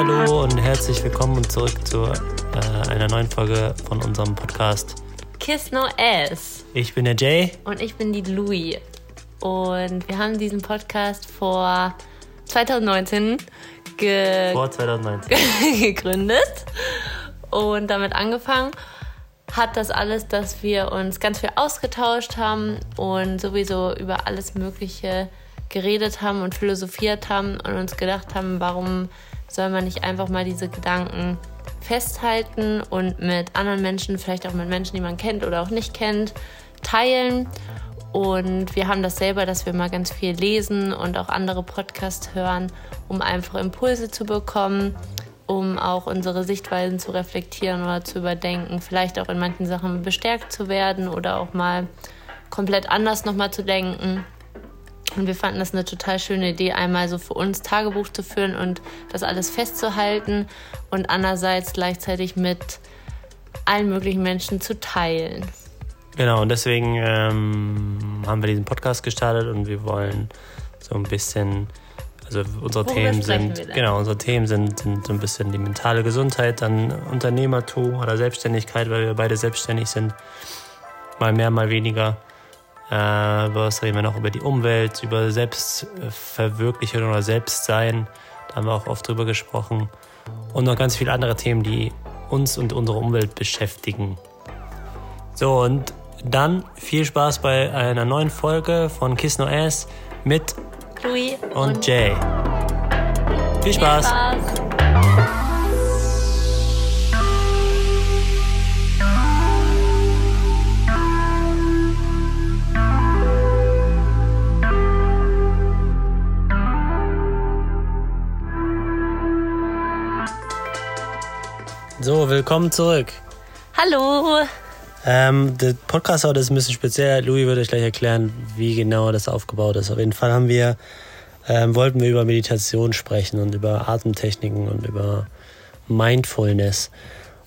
Hallihallo und herzlich willkommen zurück zu äh, einer neuen Folge von unserem Podcast Kiss No Ass. Ich bin der Jay. Und ich bin die Louie. Und wir haben diesen Podcast vor 2019 ge vor 2019 gegründet und damit angefangen hat das alles, dass wir uns ganz viel ausgetauscht haben und sowieso über alles Mögliche geredet haben und philosophiert haben und uns gedacht haben, warum soll man nicht einfach mal diese Gedanken festhalten und mit anderen Menschen, vielleicht auch mit Menschen, die man kennt oder auch nicht kennt, teilen. Und wir haben das selber, dass wir mal ganz viel lesen und auch andere Podcasts hören, um einfach Impulse zu bekommen, um auch unsere Sichtweisen zu reflektieren oder zu überdenken, vielleicht auch in manchen Sachen bestärkt zu werden oder auch mal komplett anders nochmal zu denken. Und wir fanden das eine total schöne Idee, einmal so für uns Tagebuch zu führen und das alles festzuhalten und andererseits gleichzeitig mit allen möglichen Menschen zu teilen. Genau, und deswegen ähm, haben wir diesen Podcast gestartet und wir wollen so ein bisschen, also unsere Worüber Themen sind, genau, unsere Themen sind, sind so ein bisschen die mentale Gesundheit, dann Unternehmertum oder Selbstständigkeit, weil wir beide selbstständig sind, mal mehr, mal weniger. Äh, was reden wir noch über die Umwelt, über Selbstverwirklichung oder Selbstsein. Da haben wir auch oft drüber gesprochen. Und noch ganz viele andere Themen, die uns und unsere Umwelt beschäftigen. So, und dann viel Spaß bei einer neuen Folge von Kiss No Ass mit Chloe und, und Jay. Viel Spaß. Viel Spaß. So, willkommen zurück. Hallo. Ähm, der Podcast heute ist ein bisschen speziell. Louis wird euch gleich erklären, wie genau das aufgebaut ist. Auf jeden Fall haben wir, ähm, wollten wir über Meditation sprechen und über Atemtechniken und über Mindfulness.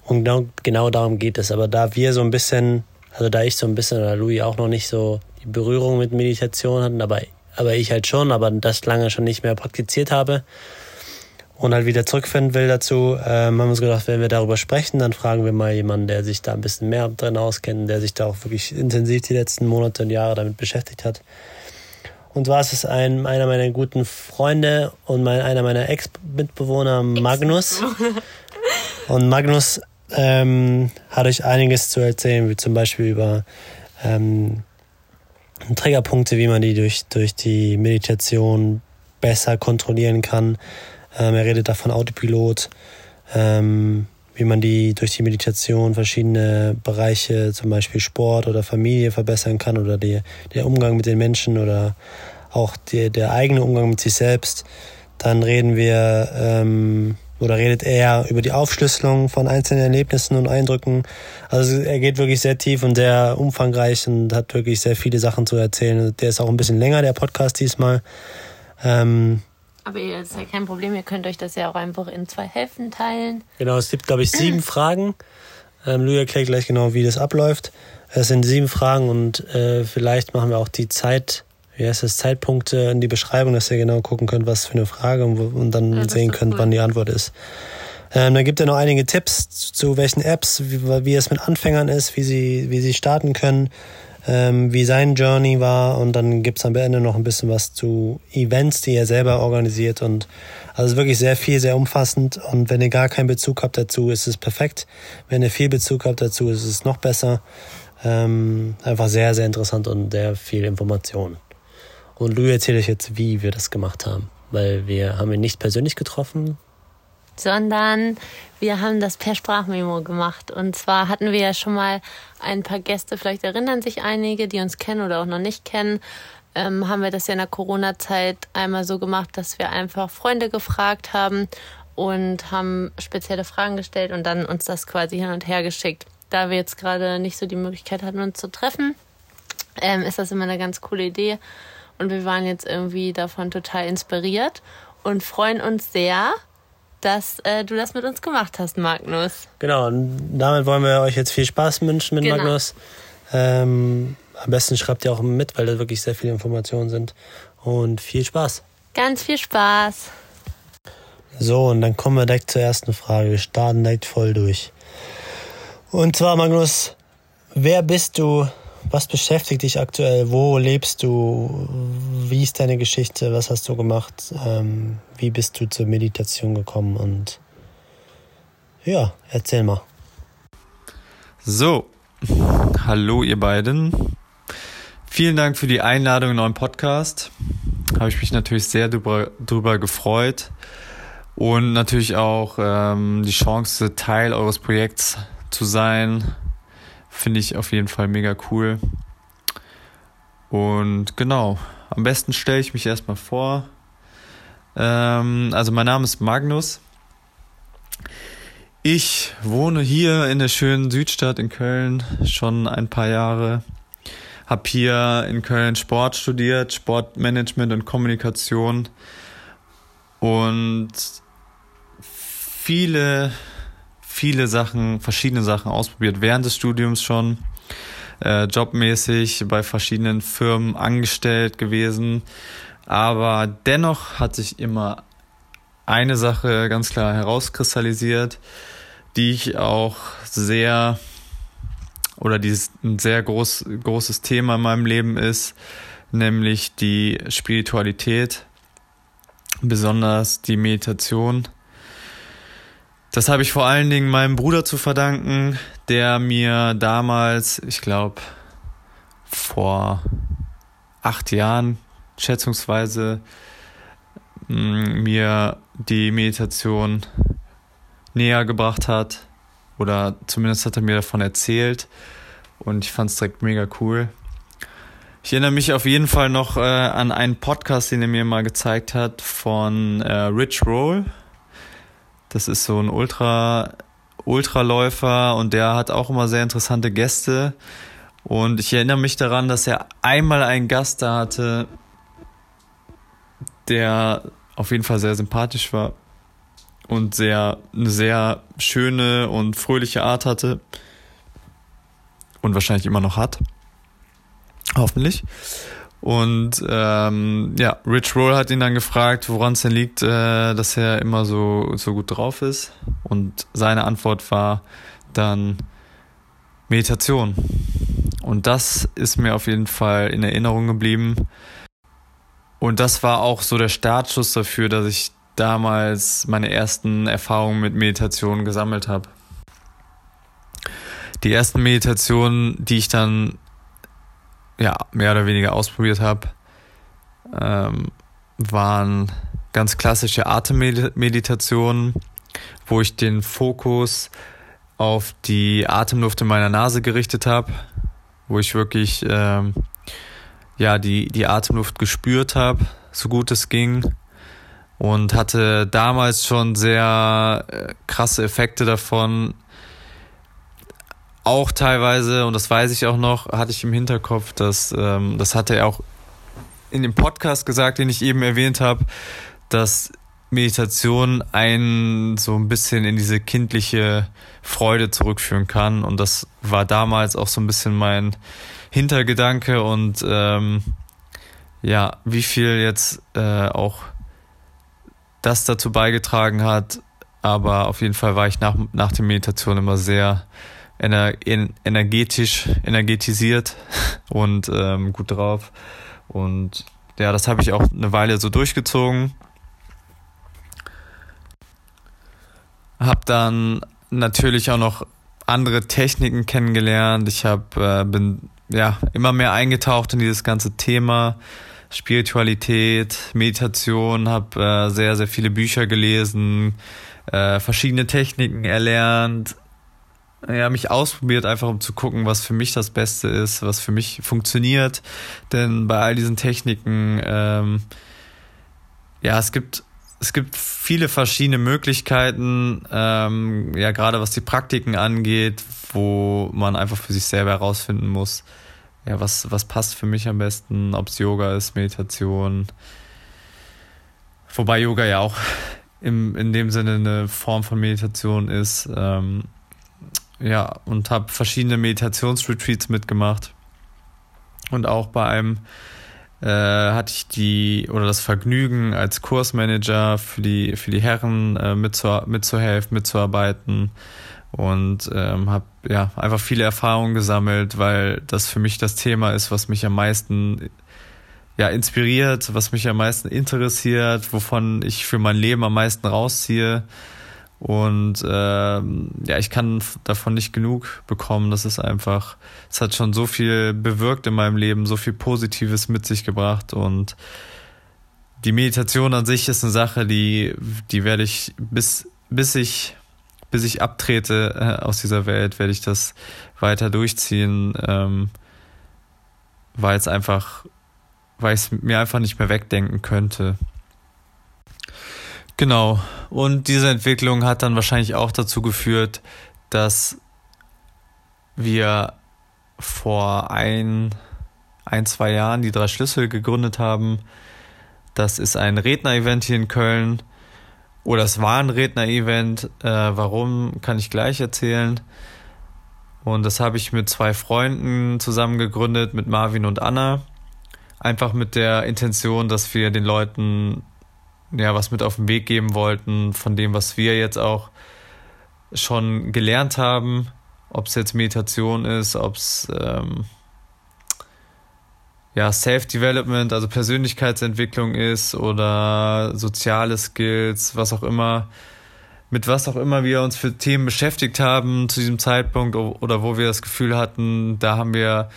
Und genau, genau darum geht es. Aber da wir so ein bisschen, also da ich so ein bisschen oder Louis auch noch nicht so die Berührung mit Meditation hatten, aber, aber ich halt schon, aber das lange schon nicht mehr praktiziert habe, und halt wieder zurückfinden will dazu, ähm, haben wir uns gedacht, wenn wir darüber sprechen, dann fragen wir mal jemanden, der sich da ein bisschen mehr drin auskennt, der sich da auch wirklich intensiv die letzten Monate und Jahre damit beschäftigt hat. Und zwar ist es ein, einer meiner guten Freunde und mein, einer meiner Ex-Mitbewohner, Magnus. und Magnus ähm, hat euch einiges zu erzählen, wie zum Beispiel über ähm, Triggerpunkte, wie man die durch, durch die Meditation besser kontrollieren kann ähm, er redet da von Autopilot, ähm, wie man die durch die Meditation verschiedene Bereiche, zum Beispiel Sport oder Familie verbessern kann oder die, der Umgang mit den Menschen oder auch die, der eigene Umgang mit sich selbst. Dann reden wir ähm, oder redet er über die Aufschlüsselung von einzelnen Erlebnissen und Eindrücken. Also er geht wirklich sehr tief und sehr umfangreich und hat wirklich sehr viele Sachen zu erzählen. Der ist auch ein bisschen länger, der Podcast diesmal. Ähm, aber ihr ist ja kein Problem, ihr könnt euch das ja auch einfach in zwei Hälften teilen. Genau, es gibt, glaube ich, sieben Fragen. Ähm, Louis erklärt gleich genau, wie das abläuft. Es sind sieben Fragen und äh, vielleicht machen wir auch die Zeit, wie heißt das, Zeitpunkte in die Beschreibung, dass ihr genau gucken könnt, was für eine Frage und, und dann ja, sehen könnt, cool. wann die Antwort ist. Ähm, dann gibt er noch einige Tipps zu welchen Apps, wie, wie es mit Anfängern ist, wie sie, wie sie starten können ähm, wie sein Journey war und dann gibt's am Ende noch ein bisschen was zu Events, die er selber organisiert und also wirklich sehr viel, sehr umfassend und wenn ihr gar keinen Bezug habt dazu, ist es perfekt. Wenn ihr viel Bezug habt dazu, ist es noch besser. Ähm, einfach sehr, sehr interessant und sehr viel Information. Und Louis erzählt euch jetzt, wie wir das gemacht haben, weil wir haben ihn nicht persönlich getroffen, sondern wir haben das per Sprachmemo gemacht. Und zwar hatten wir ja schon mal ein paar Gäste, vielleicht erinnern sich einige, die uns kennen oder auch noch nicht kennen, ähm, haben wir das ja in der Corona-Zeit einmal so gemacht, dass wir einfach Freunde gefragt haben und haben spezielle Fragen gestellt und dann uns das quasi hin und her geschickt. Da wir jetzt gerade nicht so die Möglichkeit hatten, uns zu treffen, ähm, ist das immer eine ganz coole Idee. Und wir waren jetzt irgendwie davon total inspiriert und freuen uns sehr, dass äh, du das mit uns gemacht hast, Magnus. Genau, und damit wollen wir euch jetzt viel Spaß wünschen mit genau. Magnus. Ähm, am besten schreibt ihr auch mit, weil da wirklich sehr viele Informationen sind. Und viel Spaß. Ganz viel Spaß. So, und dann kommen wir direkt zur ersten Frage. Wir starten direkt voll durch. Und zwar, Magnus, wer bist du? Was beschäftigt dich aktuell? Wo lebst du? Wie ist deine Geschichte? Was hast du gemacht? Ähm, wie bist du zur Meditation gekommen? Und ja, erzähl mal. So, hallo ihr beiden. Vielen Dank für die Einladung in euren Podcast. Habe ich mich natürlich sehr drüber, drüber gefreut. Und natürlich auch ähm, die Chance, Teil eures Projekts zu sein, finde ich auf jeden Fall mega cool. Und genau, am besten stelle ich mich erstmal vor. Ähm, also mein Name ist Magnus. Ich wohne hier in der schönen Südstadt in Köln schon ein paar Jahre. Hab hier in Köln Sport studiert, Sportmanagement und Kommunikation. Und viele, viele Sachen, verschiedene Sachen ausprobiert während des Studiums schon. Äh, jobmäßig bei verschiedenen Firmen angestellt gewesen. Aber dennoch hat sich immer eine Sache ganz klar herauskristallisiert, die ich auch sehr oder die ein sehr groß, großes Thema in meinem Leben ist, nämlich die Spiritualität, besonders die Meditation. Das habe ich vor allen Dingen meinem Bruder zu verdanken, der mir damals, ich glaube, vor acht Jahren schätzungsweise mm, mir die Meditation näher gebracht hat. Oder zumindest hat er mir davon erzählt. Und ich fand es direkt mega cool. Ich erinnere mich auf jeden Fall noch äh, an einen Podcast, den er mir mal gezeigt hat von äh, Rich Roll. Das ist so ein Ultra, Ultraläufer und der hat auch immer sehr interessante Gäste. Und ich erinnere mich daran, dass er einmal einen Gast da hatte, der auf jeden Fall sehr sympathisch war und sehr, eine sehr schöne und fröhliche Art hatte. Und wahrscheinlich immer noch hat. Hoffentlich. Und ähm, ja, Rich Roll hat ihn dann gefragt, woran es denn liegt, äh, dass er immer so, so gut drauf ist. Und seine Antwort war dann Meditation. Und das ist mir auf jeden Fall in Erinnerung geblieben. Und das war auch so der Startschuss dafür, dass ich damals meine ersten Erfahrungen mit Meditation gesammelt habe. Die ersten Meditationen, die ich dann ja, mehr oder weniger ausprobiert habe, ähm, waren ganz klassische Atemmeditationen, wo ich den Fokus auf die Atemluft in meiner Nase gerichtet habe, wo ich wirklich ähm, ja die die Atemluft gespürt habe, so gut es ging. Und hatte damals schon sehr äh, krasse Effekte davon, auch teilweise, und das weiß ich auch noch, hatte ich im Hinterkopf, dass ähm, das hatte er auch in dem Podcast gesagt, den ich eben erwähnt habe, dass Meditation einen so ein bisschen in diese kindliche Freude zurückführen kann. Und das war damals auch so ein bisschen mein Hintergedanke und ähm, ja, wie viel jetzt äh, auch das dazu beigetragen hat. Aber auf jeden Fall war ich nach, nach der Meditation immer sehr ener energetisch, energetisiert und ähm, gut drauf. Und ja, das habe ich auch eine Weile so durchgezogen. Hab dann natürlich auch noch andere Techniken kennengelernt. Ich hab, äh, bin ja immer mehr eingetaucht in dieses ganze Thema Spiritualität, Meditation, habe äh, sehr, sehr viele Bücher gelesen, äh, verschiedene Techniken erlernt, ja, mich ausprobiert, einfach um zu gucken, was für mich das Beste ist, was für mich funktioniert. Denn bei all diesen Techniken, ähm, ja, es gibt, es gibt viele verschiedene Möglichkeiten, ähm, ja, gerade was die Praktiken angeht, wo man einfach für sich selber herausfinden muss, ja, was, was passt für mich am besten, ob es Yoga ist, Meditation. Wobei Yoga ja auch im, in dem Sinne eine Form von Meditation ist. Ähm, ja, und habe verschiedene Meditationsretreats mitgemacht. Und auch bei einem äh, hatte ich die oder das Vergnügen als Kursmanager für die für die Herren äh, mitzu, mitzuhelfen, mitzuarbeiten und ähm, habe ja einfach viele Erfahrungen gesammelt, weil das für mich das Thema ist, was mich am meisten ja inspiriert, was mich am meisten interessiert, wovon ich für mein Leben am meisten rausziehe. Und ähm, ja, ich kann davon nicht genug bekommen. Das ist einfach, es hat schon so viel bewirkt in meinem Leben, so viel Positives mit sich gebracht. Und die Meditation an sich ist eine Sache, die, die werde ich bis, bis ich bis ich abtrete äh, aus dieser Welt, werde ich das weiter durchziehen, ähm, weil es einfach, weil ich es mir einfach nicht mehr wegdenken könnte. Genau. Und diese Entwicklung hat dann wahrscheinlich auch dazu geführt, dass wir vor ein, ein, zwei Jahren die drei Schlüssel gegründet haben. Das ist ein Redner-Event hier in Köln, oder es war ein Redner-Event. Äh, warum, kann ich gleich erzählen. Und das habe ich mit zwei Freunden zusammen gegründet, mit Marvin und Anna. Einfach mit der Intention, dass wir den Leuten ja was mit auf den Weg geben wollten, von dem, was wir jetzt auch schon gelernt haben. Ob es jetzt Meditation ist, ob es ähm, ja, Self-Development, also Persönlichkeitsentwicklung ist oder soziale Skills, was auch immer, mit was auch immer wir uns für Themen beschäftigt haben zu diesem Zeitpunkt oder wo wir das Gefühl hatten, da haben wir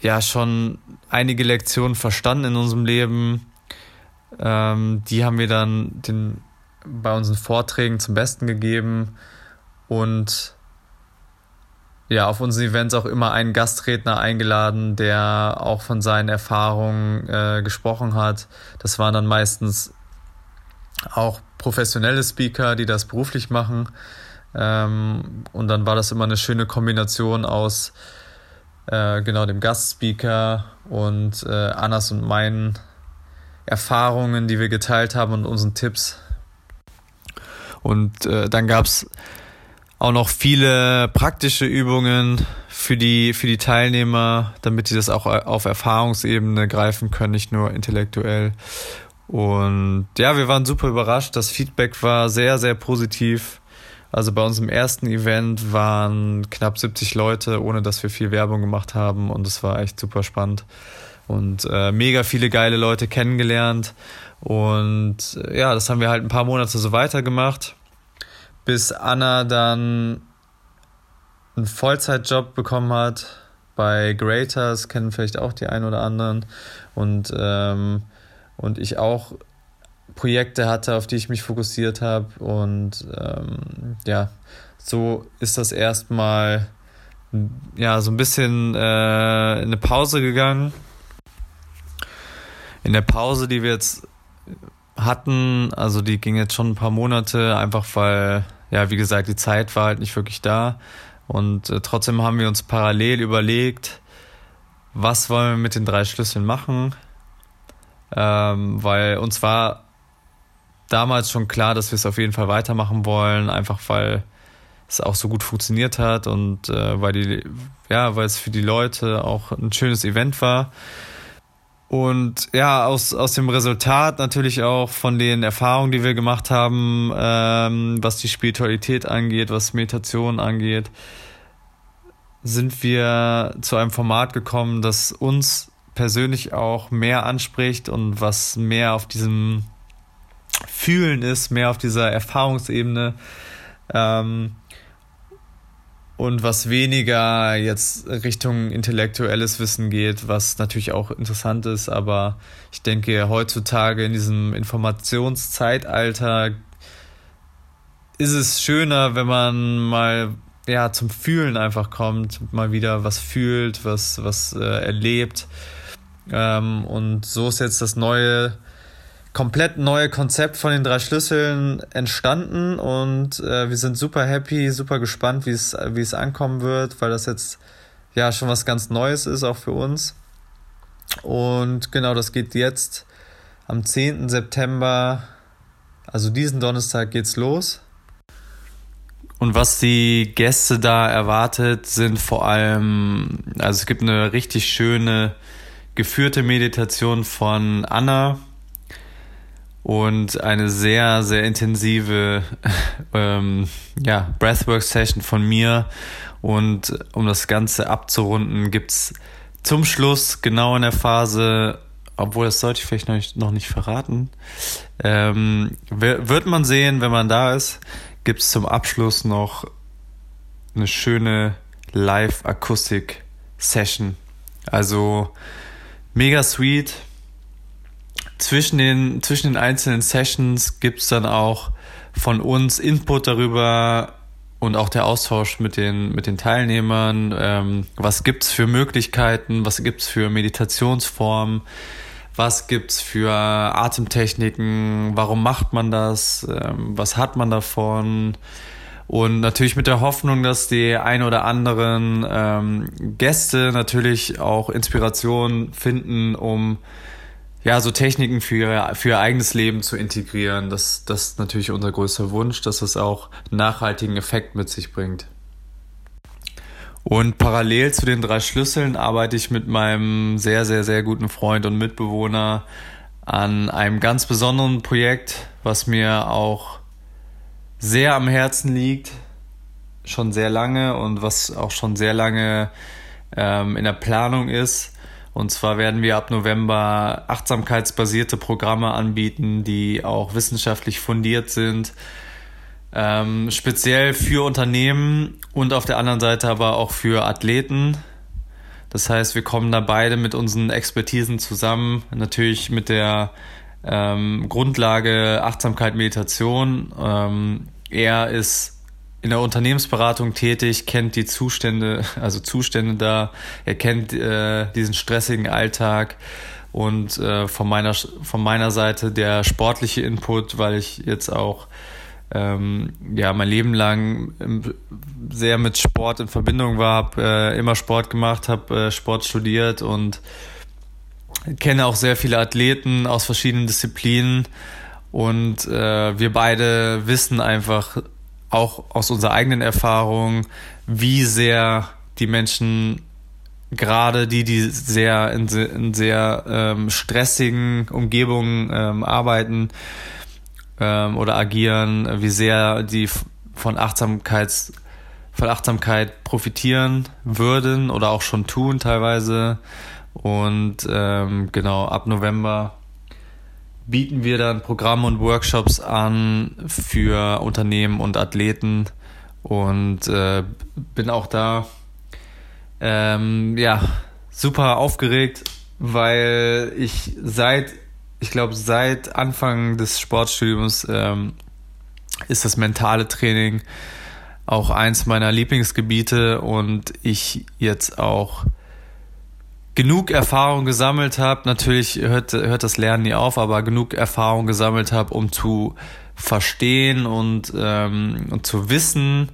ja schon einige Lektionen verstanden in unserem Leben. Ähm, die haben wir dann den, bei unseren Vorträgen zum Besten gegeben und ja, auf unseren Events auch immer einen Gastredner eingeladen, der auch von seinen Erfahrungen äh, gesprochen hat. Das waren dann meistens auch professionelle Speaker, die das beruflich machen. Ähm, und dann war das immer eine schöne Kombination aus äh, genau dem Gastspeaker und äh, Annas und meinen Erfahrungen, die wir geteilt haben und unseren Tipps. Und äh, dann gab es auch noch viele praktische Übungen für die, für die Teilnehmer, damit die das auch auf Erfahrungsebene greifen können, nicht nur intellektuell. Und ja, wir waren super überrascht. Das Feedback war sehr, sehr positiv. Also bei unserem ersten Event waren knapp 70 Leute, ohne dass wir viel Werbung gemacht haben. Und es war echt super spannend. Und äh, mega viele geile Leute kennengelernt. Und äh, ja, das haben wir halt ein paar Monate so weitergemacht bis Anna dann einen Vollzeitjob bekommen hat bei Greaters, kennen vielleicht auch die einen oder anderen. Und, ähm, und ich auch Projekte hatte, auf die ich mich fokussiert habe. Und ähm, ja, so ist das erstmal ja, so ein bisschen äh, in eine Pause gegangen. In der Pause, die wir jetzt hatten, also die ging jetzt schon ein paar Monate, einfach weil ja, wie gesagt, die Zeit war halt nicht wirklich da. Und äh, trotzdem haben wir uns parallel überlegt, was wollen wir mit den drei Schlüsseln machen. Ähm, weil uns war damals schon klar, dass wir es auf jeden Fall weitermachen wollen, einfach weil es auch so gut funktioniert hat und äh, weil die, ja, weil es für die Leute auch ein schönes Event war. Und ja, aus, aus dem Resultat natürlich auch von den Erfahrungen, die wir gemacht haben, ähm, was die Spiritualität angeht, was Meditation angeht, sind wir zu einem Format gekommen, das uns persönlich auch mehr anspricht und was mehr auf diesem Fühlen ist, mehr auf dieser Erfahrungsebene. Ähm, und was weniger jetzt Richtung intellektuelles Wissen geht, was natürlich auch interessant ist, aber ich denke, heutzutage in diesem Informationszeitalter ist es schöner, wenn man mal ja zum Fühlen einfach kommt, mal wieder was fühlt, was was äh, erlebt. Ähm, und so ist jetzt das neue komplett neue Konzept von den drei Schlüsseln entstanden und äh, wir sind super happy, super gespannt, wie es ankommen wird, weil das jetzt ja schon was ganz Neues ist auch für uns. Und genau, das geht jetzt am 10. September, also diesen Donnerstag geht's los. Und was die Gäste da erwartet, sind vor allem, also es gibt eine richtig schöne geführte Meditation von Anna und eine sehr, sehr intensive ähm, ja, Breathwork-Session von mir. Und um das Ganze abzurunden, gibt es zum Schluss, genau in der Phase, obwohl das sollte ich vielleicht noch nicht, noch nicht verraten, ähm, wird man sehen, wenn man da ist, gibt es zum Abschluss noch eine schöne Live-Akustik-Session. Also mega sweet. Zwischen den, zwischen den einzelnen Sessions gibt es dann auch von uns Input darüber und auch der Austausch mit den, mit den Teilnehmern. Ähm, was gibt's für Möglichkeiten? Was gibt's für Meditationsformen? Was gibt's für Atemtechniken? Warum macht man das? Ähm, was hat man davon? Und natürlich mit der Hoffnung, dass die ein oder anderen ähm, Gäste natürlich auch Inspiration finden, um ja, so Techniken für ihr, für ihr eigenes Leben zu integrieren. Das, das ist natürlich unser größter Wunsch, dass es auch nachhaltigen Effekt mit sich bringt. Und parallel zu den drei Schlüsseln arbeite ich mit meinem sehr, sehr, sehr guten Freund und Mitbewohner an einem ganz besonderen Projekt, was mir auch sehr am Herzen liegt, schon sehr lange und was auch schon sehr lange ähm, in der Planung ist. Und zwar werden wir ab November achtsamkeitsbasierte Programme anbieten, die auch wissenschaftlich fundiert sind, ähm, speziell für Unternehmen und auf der anderen Seite aber auch für Athleten. Das heißt, wir kommen da beide mit unseren Expertisen zusammen, natürlich mit der ähm, Grundlage Achtsamkeit, Meditation. Ähm, er ist in der Unternehmensberatung tätig, kennt die Zustände, also Zustände da, er kennt äh, diesen stressigen Alltag und äh, von meiner von meiner Seite der sportliche Input, weil ich jetzt auch ähm, ja mein Leben lang sehr mit Sport in Verbindung war, habe äh, immer Sport gemacht, habe äh, Sport studiert und kenne auch sehr viele Athleten aus verschiedenen Disziplinen und äh, wir beide wissen einfach auch aus unserer eigenen Erfahrung, wie sehr die Menschen gerade die, die sehr in, in sehr ähm, stressigen Umgebungen ähm, arbeiten ähm, oder agieren, wie sehr die von Achtsamkeits von Achtsamkeit profitieren würden oder auch schon tun teilweise. Und ähm, genau, ab November bieten wir dann Programme und Workshops an für Unternehmen und Athleten und äh, bin auch da ähm, ja super aufgeregt, weil ich seit ich glaube seit Anfang des Sportstudiums ähm, ist das mentale Training auch eins meiner Lieblingsgebiete und ich jetzt auch genug Erfahrung gesammelt habe. Natürlich hört, hört das Lernen nie auf, aber genug Erfahrung gesammelt habe, um zu verstehen und, ähm, und zu wissen,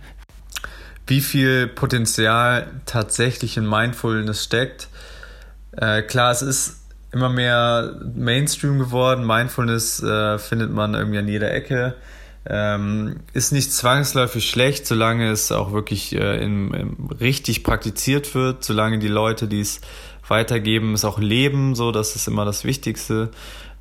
wie viel Potenzial tatsächlich in Mindfulness steckt. Äh, klar, es ist immer mehr Mainstream geworden. Mindfulness äh, findet man irgendwie an jeder Ecke. Ähm, ist nicht zwangsläufig schlecht, solange es auch wirklich äh, in, in richtig praktiziert wird, solange die Leute, die es weitergeben, es auch leben, so, das ist immer das Wichtigste.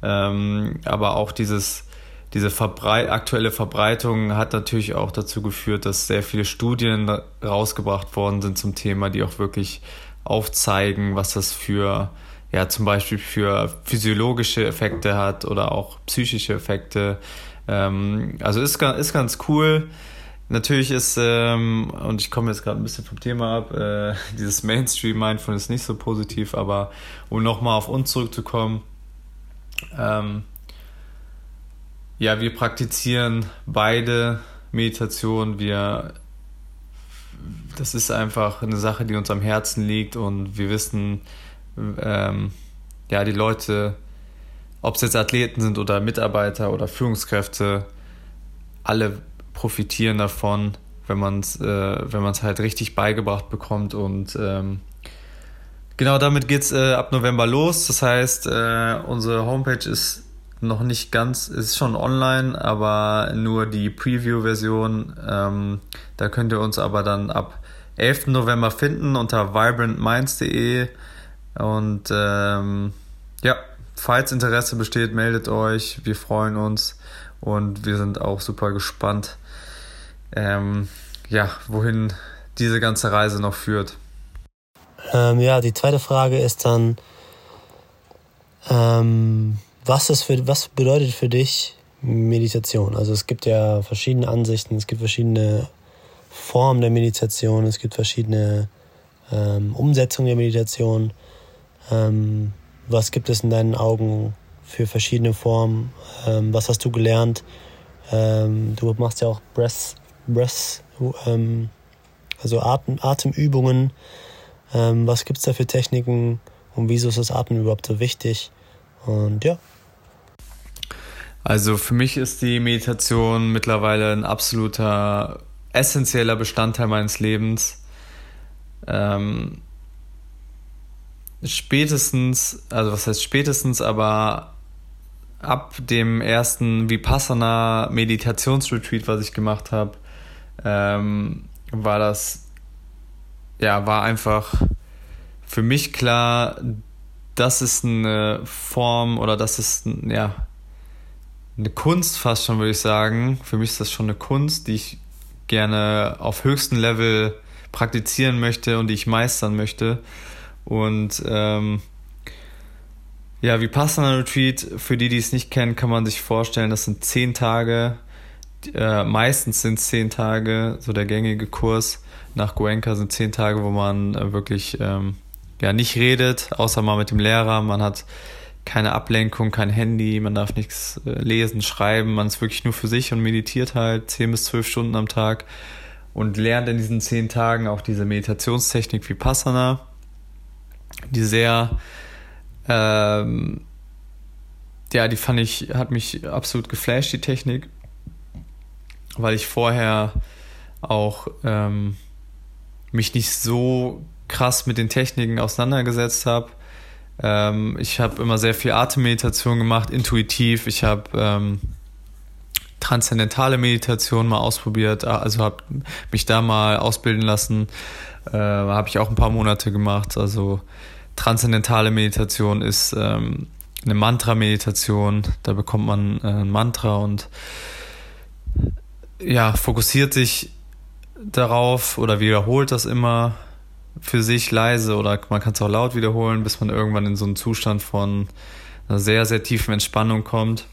Ähm, aber auch dieses, diese Verbrei aktuelle Verbreitung hat natürlich auch dazu geführt, dass sehr viele Studien rausgebracht worden sind zum Thema, die auch wirklich aufzeigen, was das für, ja, zum Beispiel für physiologische Effekte hat oder auch psychische Effekte. Ähm, also ist, ist ganz cool. Natürlich ist, ähm, und ich komme jetzt gerade ein bisschen vom Thema ab, äh, dieses Mainstream-Mindfulness nicht so positiv, aber um nochmal auf uns zurückzukommen, ähm, ja, wir praktizieren beide Meditation, wir, das ist einfach eine Sache, die uns am Herzen liegt und wir wissen, ähm, ja, die Leute, ob es jetzt Athleten sind oder Mitarbeiter oder Führungskräfte, alle profitieren davon, wenn man es äh, es halt richtig beigebracht bekommt und ähm, genau damit geht's äh, ab November los. Das heißt, äh, unsere Homepage ist noch nicht ganz, ist schon online, aber nur die Preview-Version. Ähm, da könnt ihr uns aber dann ab 11. November finden unter vibrantminds.de Und ähm, ja, falls Interesse besteht, meldet euch. Wir freuen uns und wir sind auch super gespannt, ähm, ja, wohin diese ganze Reise noch führt. Ähm, ja, die zweite Frage ist dann, ähm, was, ist für, was bedeutet für dich Meditation? Also es gibt ja verschiedene Ansichten, es gibt verschiedene Formen der Meditation, es gibt verschiedene ähm, Umsetzungen der Meditation. Ähm, was gibt es in deinen Augen für verschiedene Formen? Ähm, was hast du gelernt? Ähm, du machst ja auch Breath, Breath ähm, also Atem, Atemübungen. Ähm, was gibt es da für Techniken und wieso ist das Atmen überhaupt so wichtig? Und ja. Also für mich ist die Meditation mittlerweile ein absoluter essentieller Bestandteil meines Lebens. Ähm, spätestens, also was heißt spätestens, aber ab dem ersten Vipassana Meditationsretreat, was ich gemacht habe, ähm, war das, ja, war einfach für mich klar, das ist eine Form oder das ist, ja, eine Kunst fast schon, würde ich sagen. Für mich ist das schon eine Kunst, die ich gerne auf höchstem Level praktizieren möchte und die ich meistern möchte. Und ähm, ja, Vipassana Retreat, für die, die es nicht kennen, kann man sich vorstellen, das sind zehn Tage. Äh, meistens sind zehn Tage, so der gängige Kurs nach Goenka sind zehn Tage, wo man äh, wirklich ähm, ja, nicht redet, außer mal mit dem Lehrer. Man hat keine Ablenkung, kein Handy, man darf nichts äh, lesen, schreiben, man ist wirklich nur für sich und meditiert halt zehn bis zwölf Stunden am Tag und lernt in diesen zehn Tagen auch diese Meditationstechnik Vipassana die sehr, ähm, ja, die fand ich, hat mich absolut geflasht, die Technik, weil ich vorher auch ähm, mich nicht so krass mit den Techniken auseinandergesetzt habe. Ähm, ich habe immer sehr viel Atemmeditation gemacht, intuitiv. Ich habe ähm, transzendentale Meditation mal ausprobiert, also habe mich da mal ausbilden lassen. Äh, habe ich auch ein paar Monate gemacht. Also transzendentale Meditation ist ähm, eine Mantra-Meditation. Da bekommt man äh, ein Mantra und ja, fokussiert sich darauf oder wiederholt das immer für sich leise oder man kann es auch laut wiederholen, bis man irgendwann in so einen Zustand von einer sehr, sehr tiefen Entspannung kommt.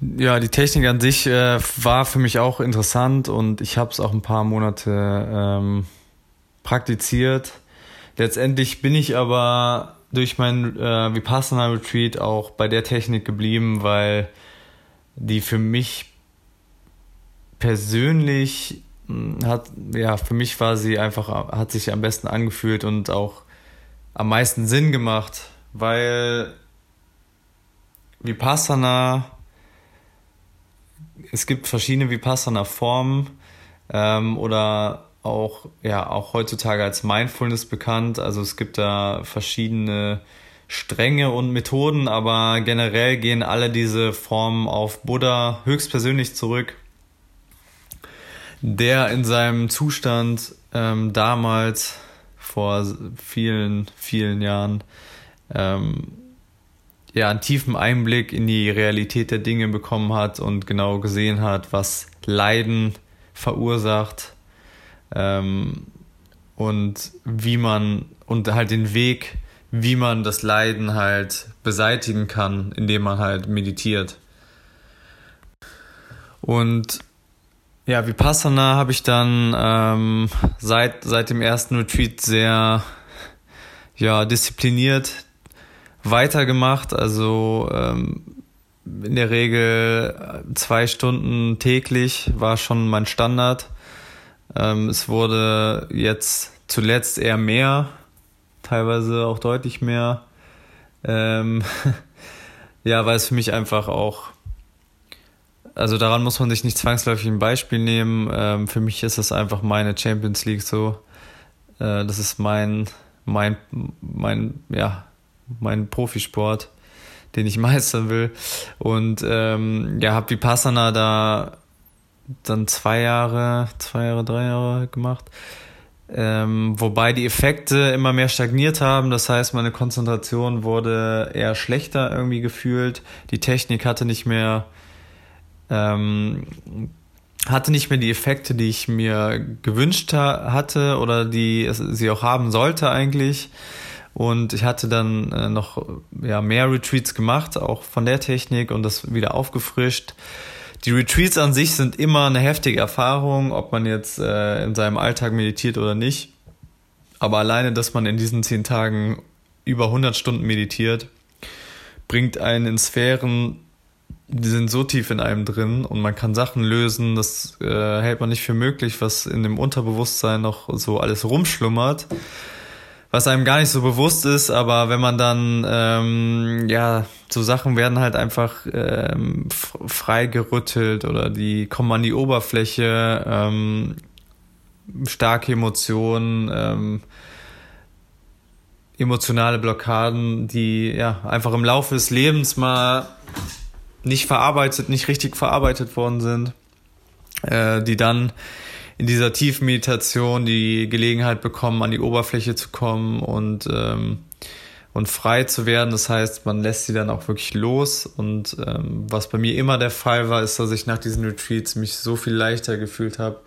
Ja, die Technik an sich äh, war für mich auch interessant und ich habe es auch ein paar Monate ähm, praktiziert. Letztendlich bin ich aber durch mein äh, Vipassana Retreat auch bei der Technik geblieben, weil die für mich persönlich hm, hat, ja, für mich war sie einfach, hat sich am besten angefühlt und auch am meisten Sinn gemacht, weil Vipassana, es gibt verschiedene Vipassana-Formen ähm, oder auch, ja, auch heutzutage als Mindfulness bekannt. Also es gibt da verschiedene Stränge und Methoden, aber generell gehen alle diese Formen auf Buddha höchstpersönlich zurück, der in seinem Zustand ähm, damals vor vielen, vielen Jahren ähm, ja, einen tiefen Einblick in die Realität der Dinge bekommen hat und genau gesehen hat, was Leiden verursacht ähm, und wie man und halt den Weg, wie man das Leiden halt beseitigen kann, indem man halt meditiert. Und ja, Vipassana habe ich dann ähm, seit, seit dem ersten Retreat sehr ja, diszipliniert weitergemacht. Also ähm, in der Regel zwei Stunden täglich war schon mein Standard. Ähm, es wurde jetzt zuletzt eher mehr, teilweise auch deutlich mehr. Ähm, ja, weil es für mich einfach auch, also daran muss man sich nicht zwangsläufig ein Beispiel nehmen. Ähm, für mich ist es einfach meine Champions League so. Äh, das ist mein, mein, mein, ja, mein Profisport, den ich meistern will. Und ähm, ja, habe Vipassana da dann zwei Jahre, zwei Jahre, drei Jahre gemacht. Ähm, wobei die Effekte immer mehr stagniert haben. Das heißt, meine Konzentration wurde eher schlechter irgendwie gefühlt. Die Technik hatte nicht mehr, ähm, hatte nicht mehr die Effekte, die ich mir gewünscht ha hatte oder die sie auch haben sollte eigentlich. Und ich hatte dann äh, noch ja, mehr Retreats gemacht, auch von der Technik und das wieder aufgefrischt. Die Retreats an sich sind immer eine heftige Erfahrung, ob man jetzt äh, in seinem Alltag meditiert oder nicht. Aber alleine, dass man in diesen zehn Tagen über 100 Stunden meditiert, bringt einen in Sphären, die sind so tief in einem drin und man kann Sachen lösen, das äh, hält man nicht für möglich, was in dem Unterbewusstsein noch so alles rumschlummert was einem gar nicht so bewusst ist, aber wenn man dann, ähm, ja, so Sachen werden halt einfach ähm, freigerüttelt oder die kommen an die Oberfläche, ähm, starke Emotionen, ähm, emotionale Blockaden, die ja einfach im Laufe des Lebens mal nicht verarbeitet, nicht richtig verarbeitet worden sind, äh, die dann in dieser tiefen Meditation die Gelegenheit bekommen, an die Oberfläche zu kommen und, ähm, und frei zu werden. Das heißt, man lässt sie dann auch wirklich los. Und ähm, was bei mir immer der Fall war, ist, dass ich nach diesen Retreats mich so viel leichter gefühlt habe.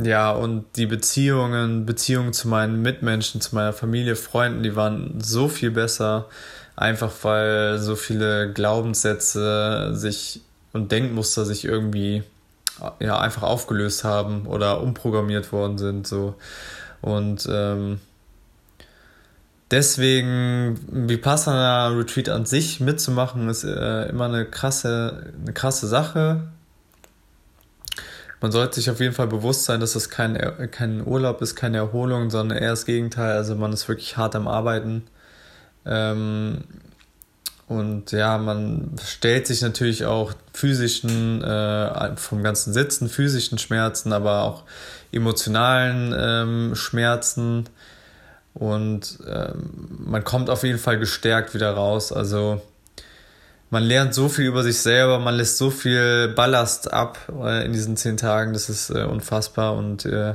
Ja, und die Beziehungen, Beziehungen zu meinen Mitmenschen, zu meiner Familie, Freunden, die waren so viel besser. Einfach weil so viele Glaubenssätze sich und Denkmuster sich irgendwie ja, einfach aufgelöst haben oder umprogrammiert worden sind. So. Und ähm, deswegen Vipassana Retreat an sich mitzumachen, ist äh, immer eine krasse, eine krasse Sache. Man sollte sich auf jeden Fall bewusst sein, dass das kein, kein Urlaub ist, keine Erholung, sondern eher das Gegenteil. Also man ist wirklich hart am Arbeiten. Ähm, und ja, man stellt sich natürlich auch physischen, äh, vom ganzen Sitzen, physischen Schmerzen, aber auch emotionalen ähm, Schmerzen. Und ähm, man kommt auf jeden Fall gestärkt wieder raus. Also man lernt so viel über sich selber, man lässt so viel Ballast ab äh, in diesen zehn Tagen, das ist äh, unfassbar. Und äh,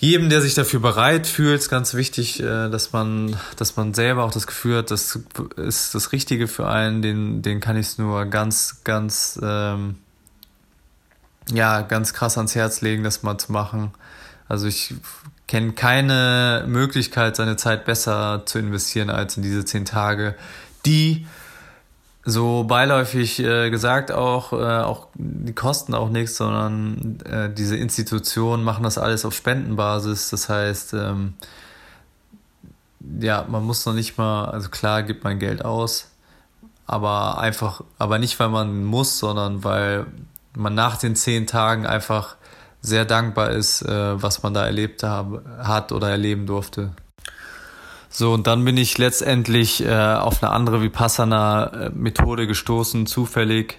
jedem, der sich dafür bereit fühlt, ist ganz wichtig, äh, dass man, dass man selber auch das Gefühl hat, das ist das Richtige für einen, den, den kann ich es nur ganz, ganz, ähm, ja, ganz krass ans Herz legen, das mal zu machen. Also ich kenne keine Möglichkeit, seine Zeit besser zu investieren als in diese zehn Tage, die so beiläufig äh, gesagt auch, äh, auch die kosten auch nichts, sondern äh, diese Institutionen machen das alles auf Spendenbasis. Das heißt, ähm, ja, man muss noch nicht mal, also klar gibt man Geld aus, aber einfach, aber nicht, weil man muss, sondern weil man nach den zehn Tagen einfach sehr dankbar ist, äh, was man da erlebt hab, hat oder erleben durfte. So, und dann bin ich letztendlich äh, auf eine andere Vipassana-Methode gestoßen, zufällig.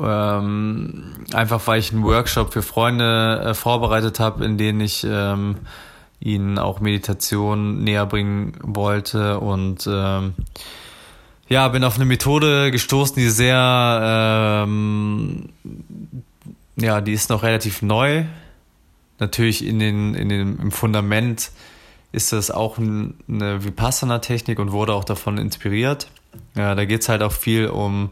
Ähm, einfach weil ich einen Workshop für Freunde äh, vorbereitet habe, in denen ich ähm, ihnen auch Meditation näher bringen wollte. Und ähm, ja, bin auf eine Methode gestoßen, die sehr, ähm, ja, die ist noch relativ neu. Natürlich in den, in den, im Fundament ist das auch eine Vipassana-Technik und wurde auch davon inspiriert. Ja, da geht es halt auch viel um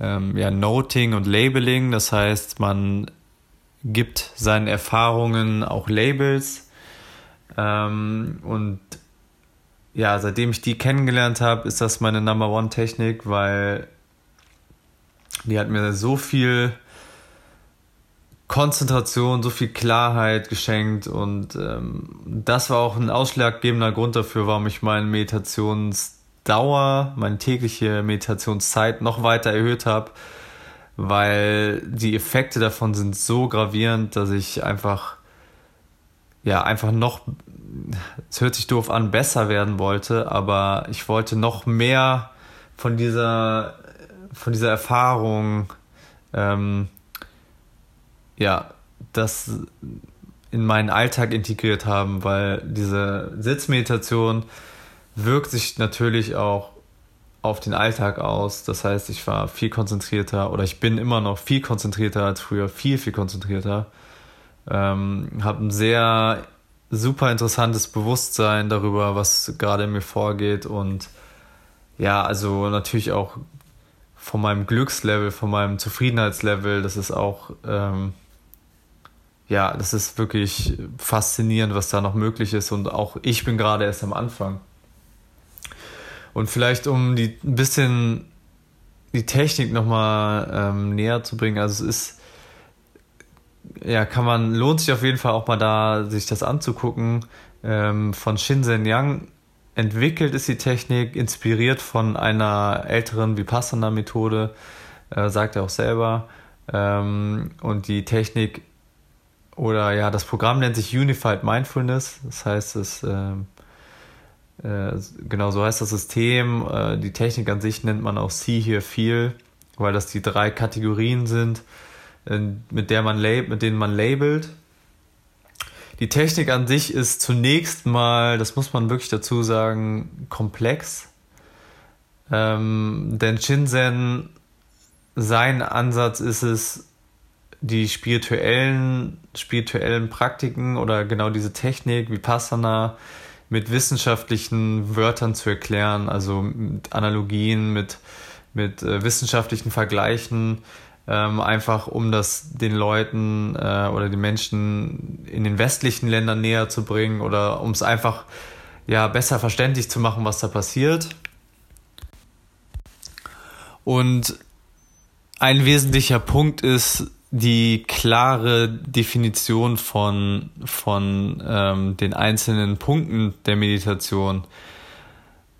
ähm, ja, Noting und Labeling. Das heißt, man gibt seinen Erfahrungen auch Labels. Ähm, und ja, seitdem ich die kennengelernt habe, ist das meine Number One-Technik, weil die hat mir so viel Konzentration, so viel Klarheit geschenkt und ähm, das war auch ein ausschlaggebender Grund dafür, warum ich meine Meditationsdauer, meine tägliche Meditationszeit noch weiter erhöht habe, weil die Effekte davon sind so gravierend, dass ich einfach ja einfach noch es hört sich doof an, besser werden wollte, aber ich wollte noch mehr von dieser von dieser Erfahrung ähm, ja, das in meinen Alltag integriert haben, weil diese Sitzmeditation wirkt sich natürlich auch auf den Alltag aus. Das heißt, ich war viel konzentrierter oder ich bin immer noch viel konzentrierter als früher, viel, viel konzentrierter. Ähm, habe ein sehr super interessantes Bewusstsein darüber, was gerade in mir vorgeht und ja, also natürlich auch von meinem Glückslevel, von meinem Zufriedenheitslevel, das ist auch, ähm, ja, das ist wirklich faszinierend, was da noch möglich ist und auch ich bin gerade erst am Anfang. Und vielleicht um die ein bisschen die Technik nochmal ähm, näher zu bringen, also es ist ja, kann man, lohnt sich auf jeden Fall auch mal da, sich das anzugucken. Ähm, von Shinzen Yang entwickelt ist die Technik, inspiriert von einer älteren Vipassana-Methode, äh, sagt er auch selber. Ähm, und die Technik oder ja, das Programm nennt sich Unified Mindfulness. Das heißt, es ähm, äh, genau so heißt das System. Äh, die Technik an sich nennt man auch See, Hear, Feel, weil das die drei Kategorien sind mit, der man mit denen man labelt. Die Technik an sich ist zunächst mal, das muss man wirklich dazu sagen, komplex. Ähm, denn Shinzen, sein Ansatz ist es, die spirituellen, spirituellen Praktiken oder genau diese Technik, Vipassana, mit wissenschaftlichen Wörtern zu erklären, also mit Analogien, mit, mit äh, wissenschaftlichen Vergleichen, ähm, einfach um das den Leuten äh, oder den Menschen in den westlichen Ländern näher zu bringen oder um es einfach ja besser verständlich zu machen, was da passiert. Und ein wesentlicher Punkt ist die klare Definition von, von ähm, den einzelnen Punkten der Meditation.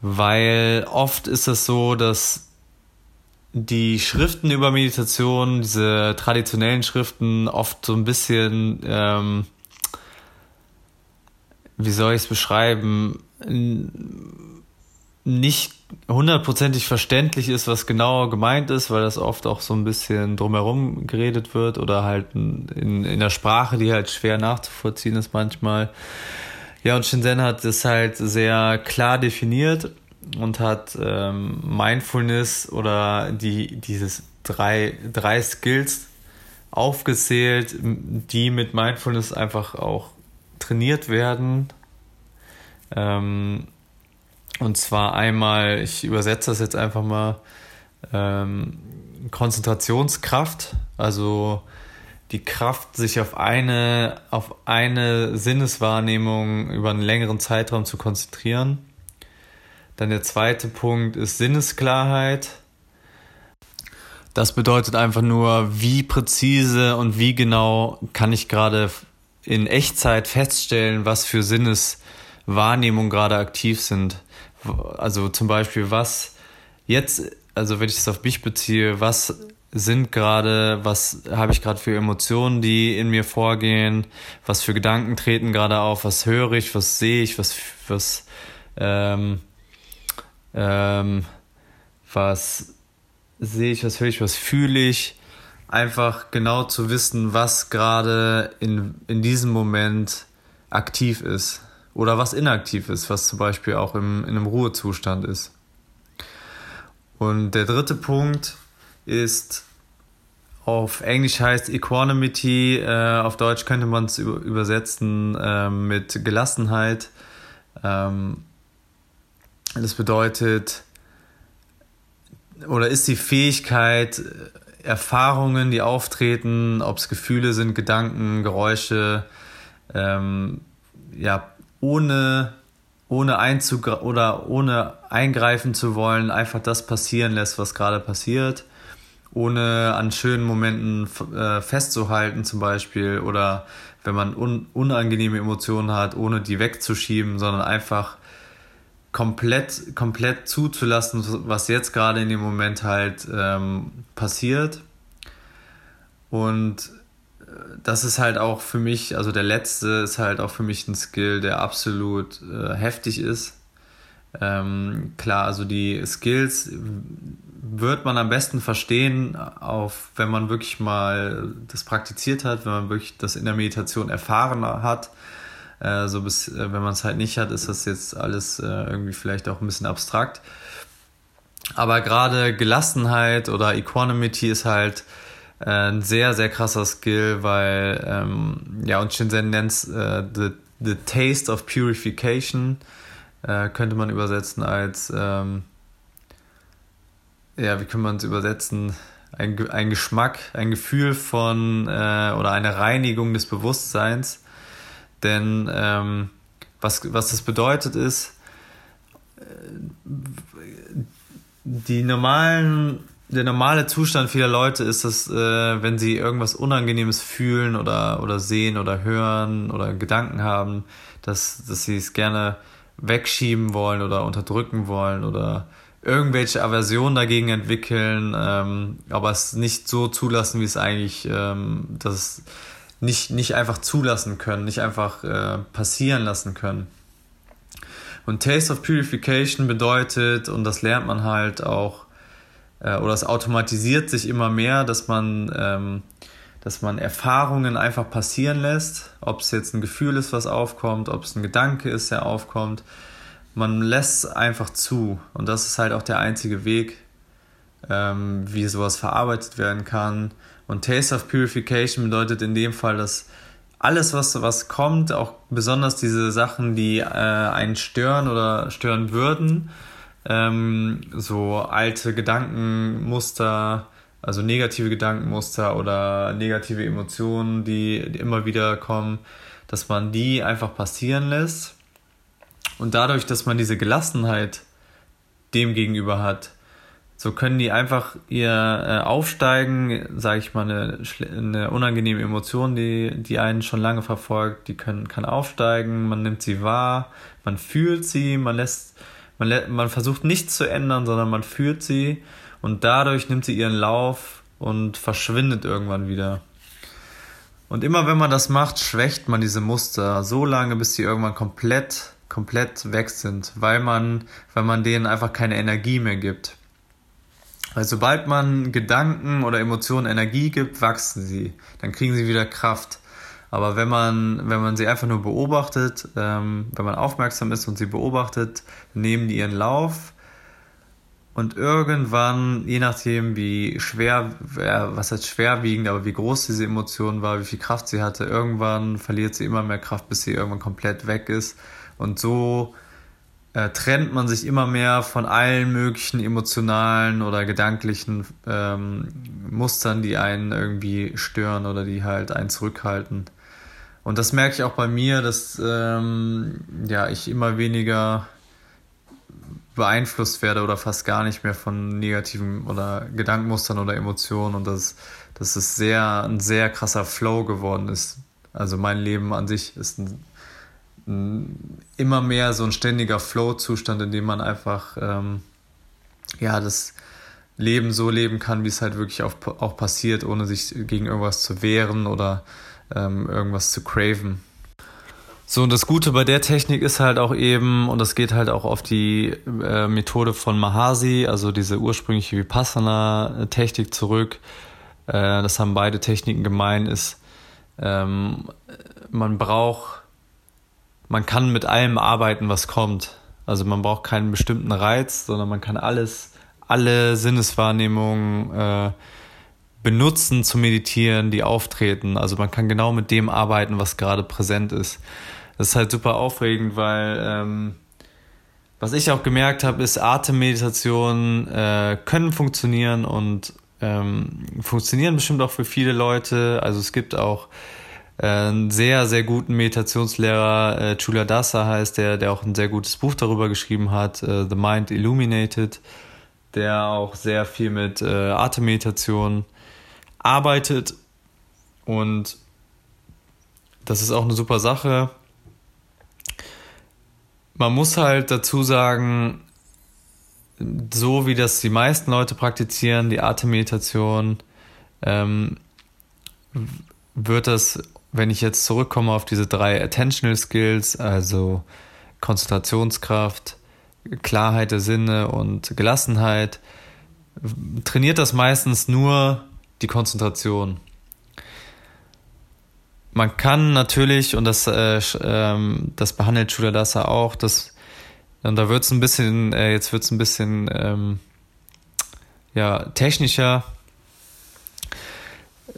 Weil oft ist es so, dass die Schriften über Meditation, diese traditionellen Schriften, oft so ein bisschen, ähm, wie soll ich es beschreiben, nicht hundertprozentig verständlich ist, was genau gemeint ist, weil das oft auch so ein bisschen drumherum geredet wird oder halt in, in der Sprache, die halt schwer nachzuvollziehen ist manchmal. Ja, und Shenzhen hat das halt sehr klar definiert und hat ähm, Mindfulness oder die, dieses drei, drei Skills aufgezählt, die mit Mindfulness einfach auch trainiert werden. Ähm, und zwar einmal, ich übersetze das jetzt einfach mal, ähm, Konzentrationskraft, also die Kraft, sich auf eine, auf eine Sinneswahrnehmung über einen längeren Zeitraum zu konzentrieren. Dann der zweite Punkt ist Sinnesklarheit. Das bedeutet einfach nur, wie präzise und wie genau kann ich gerade in Echtzeit feststellen, was für Sinneswahrnehmungen gerade aktiv sind. Also zum Beispiel, was jetzt, also wenn ich es auf mich beziehe, was sind gerade, was habe ich gerade für Emotionen, die in mir vorgehen, was für Gedanken treten gerade auf, was höre ich, was sehe ich, was, was ähm, ähm, was sehe ich, was höre ich, was fühle ich. Einfach genau zu wissen, was gerade in, in diesem Moment aktiv ist oder was inaktiv ist, was zum Beispiel auch im, in einem Ruhezustand ist. Und der dritte Punkt ist, auf Englisch heißt Equanimity, äh, auf Deutsch könnte man es übersetzen äh, mit Gelassenheit. Ähm, das bedeutet, oder ist die Fähigkeit, Erfahrungen, die auftreten, ob es Gefühle sind, Gedanken, Geräusche, ähm, ja, ohne, ohne Einzug oder ohne eingreifen zu wollen, einfach das passieren lässt, was gerade passiert, ohne an schönen Momenten äh, festzuhalten zum Beispiel oder wenn man un unangenehme Emotionen hat, ohne die wegzuschieben, sondern einfach komplett, komplett zuzulassen, was jetzt gerade in dem Moment halt ähm, passiert. Und das ist halt auch für mich, also der letzte ist halt auch für mich ein Skill, der absolut äh, heftig ist. Ähm, klar, also die Skills wird man am besten verstehen, auf, wenn man wirklich mal das praktiziert hat, wenn man wirklich das in der Meditation erfahren hat äh, so bis, äh, wenn man es halt nicht hat, ist das jetzt alles äh, irgendwie vielleicht auch ein bisschen abstrakt. Aber gerade Gelassenheit oder Equanimity ist halt ein sehr, sehr krasser Skill, weil, ähm, ja, und Shenzhen nennt es äh, the, the Taste of Purification, äh, könnte man übersetzen als, ähm, ja, wie kann man es übersetzen? Ein, ein Geschmack, ein Gefühl von äh, oder eine Reinigung des Bewusstseins. Denn ähm, was, was das bedeutet ist, äh, die normalen der normale Zustand vieler Leute ist, dass äh, wenn sie irgendwas Unangenehmes fühlen oder, oder sehen oder hören oder Gedanken haben, dass, dass sie es gerne wegschieben wollen oder unterdrücken wollen oder irgendwelche Aversionen dagegen entwickeln, ähm, aber es nicht so zulassen, wie es eigentlich, ähm, dass nicht, nicht einfach zulassen können, nicht einfach äh, passieren lassen können. Und Taste of Purification bedeutet, und das lernt man halt auch, äh, oder es automatisiert sich immer mehr, dass man, ähm, dass man Erfahrungen einfach passieren lässt, ob es jetzt ein Gefühl ist, was aufkommt, ob es ein Gedanke ist, der aufkommt. Man lässt einfach zu und das ist halt auch der einzige Weg, ähm, wie sowas verarbeitet werden kann. Und Taste of Purification bedeutet in dem Fall, dass alles, was, was kommt, auch besonders diese Sachen, die äh, einen stören oder stören würden, ähm, so alte Gedankenmuster, also negative Gedankenmuster oder negative Emotionen, die, immer wieder kommen, dass man die einfach passieren lässt. Und dadurch, dass man diese Gelassenheit dem gegenüber hat, so können die einfach ihr äh, aufsteigen, sage ich mal, eine, eine unangenehme Emotion, die, die einen schon lange verfolgt, die können, kann aufsteigen, man nimmt sie wahr, man fühlt sie, man lässt man, man versucht nichts zu ändern, sondern man führt sie und dadurch nimmt sie ihren Lauf und verschwindet irgendwann wieder. Und immer wenn man das macht, schwächt man diese Muster so lange, bis sie irgendwann komplett, komplett weg sind, weil man, weil man denen einfach keine Energie mehr gibt. Weil sobald man Gedanken oder Emotionen Energie gibt, wachsen sie. Dann kriegen sie wieder Kraft. Aber wenn man, wenn man sie einfach nur beobachtet, ähm, wenn man aufmerksam ist und sie beobachtet, nehmen die ihren Lauf. Und irgendwann, je nachdem, wie schwer, was heißt schwerwiegend, aber wie groß diese Emotion war, wie viel Kraft sie hatte, irgendwann verliert sie immer mehr Kraft, bis sie irgendwann komplett weg ist. Und so äh, trennt man sich immer mehr von allen möglichen emotionalen oder gedanklichen ähm, Mustern, die einen irgendwie stören oder die halt einen zurückhalten. Und das merke ich auch bei mir, dass ähm, ja, ich immer weniger beeinflusst werde oder fast gar nicht mehr von negativen oder Gedankenmustern oder Emotionen und dass, dass es sehr, ein sehr krasser Flow geworden ist. Also mein Leben an sich ist ein, ein, immer mehr so ein ständiger Flow-Zustand, in dem man einfach ähm, ja, das Leben so leben kann, wie es halt wirklich auch, auch passiert, ohne sich gegen irgendwas zu wehren oder ähm, irgendwas zu craven. So, und das Gute bei der Technik ist halt auch eben, und das geht halt auch auf die äh, Methode von Mahasi, also diese ursprüngliche Vipassana-Technik zurück. Äh, das haben beide Techniken gemein, ist, ähm, man braucht, man kann mit allem arbeiten, was kommt. Also man braucht keinen bestimmten Reiz, sondern man kann alles, alle Sinneswahrnehmungen äh, benutzen zu meditieren, die auftreten. Also man kann genau mit dem arbeiten, was gerade präsent ist. Das ist halt super aufregend, weil ähm, was ich auch gemerkt habe, ist, Atemmeditationen äh, können funktionieren und ähm, funktionieren bestimmt auch für viele Leute. Also es gibt auch äh, einen sehr, sehr guten Meditationslehrer, äh, Chula Dasa heißt der, der auch ein sehr gutes Buch darüber geschrieben hat, äh, The Mind Illuminated, der auch sehr viel mit äh, Atemmeditation arbeitet. Und das ist auch eine super Sache. Man muss halt dazu sagen, so wie das die meisten Leute praktizieren, die Atemmeditation, ähm, wird das, wenn ich jetzt zurückkomme auf diese drei Attentional Skills, also Konzentrationskraft, Klarheit der Sinne und Gelassenheit, trainiert das meistens nur die Konzentration. Man kann natürlich, und das, äh, ähm, das behandelt Schuladasa auch, das, und da wird es ein bisschen, äh, jetzt wird es ein bisschen ähm, ja, technischer.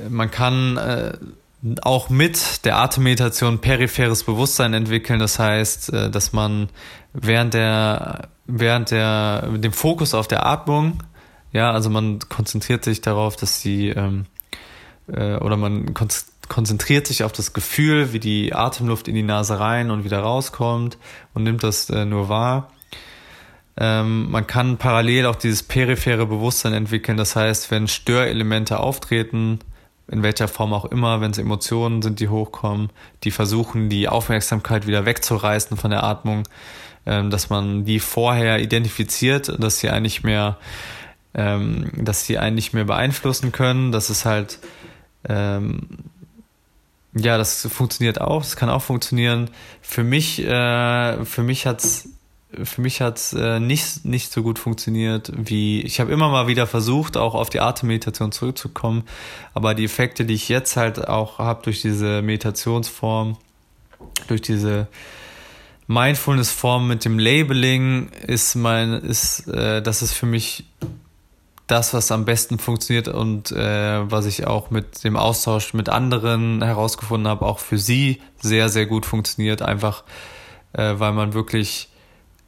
man kann äh, auch mit der Atemmeditation peripheres Bewusstsein entwickeln. Das heißt, äh, dass man während der, während der, dem Fokus auf der Atmung, ja, also man konzentriert sich darauf, dass sie, ähm, äh, oder man konzentriert sich auf das Gefühl, wie die Atemluft in die Nase rein und wieder rauskommt und nimmt das äh, nur wahr. Ähm, man kann parallel auch dieses periphere Bewusstsein entwickeln. Das heißt, wenn Störelemente auftreten, in welcher Form auch immer, wenn es Emotionen sind, die hochkommen, die versuchen, die Aufmerksamkeit wieder wegzureißen von der Atmung, ähm, dass man die vorher identifiziert, dass sie eigentlich mehr, ähm, dass sie eigentlich mehr beeinflussen können, dass es halt, ähm, ja, das funktioniert auch, das kann auch funktionieren. Für mich, äh, für mich hat's für mich hat es äh, nicht, nicht so gut funktioniert, wie ich habe immer mal wieder versucht, auch auf die Atemmeditation zurückzukommen, aber die Effekte, die ich jetzt halt auch habe durch diese Meditationsform, durch diese Mindfulness-Form mit dem Labeling, ist mein, ist, äh, das ist für mich das, was am besten funktioniert und äh, was ich auch mit dem Austausch mit anderen herausgefunden habe, auch für sie sehr, sehr gut funktioniert, einfach äh, weil man wirklich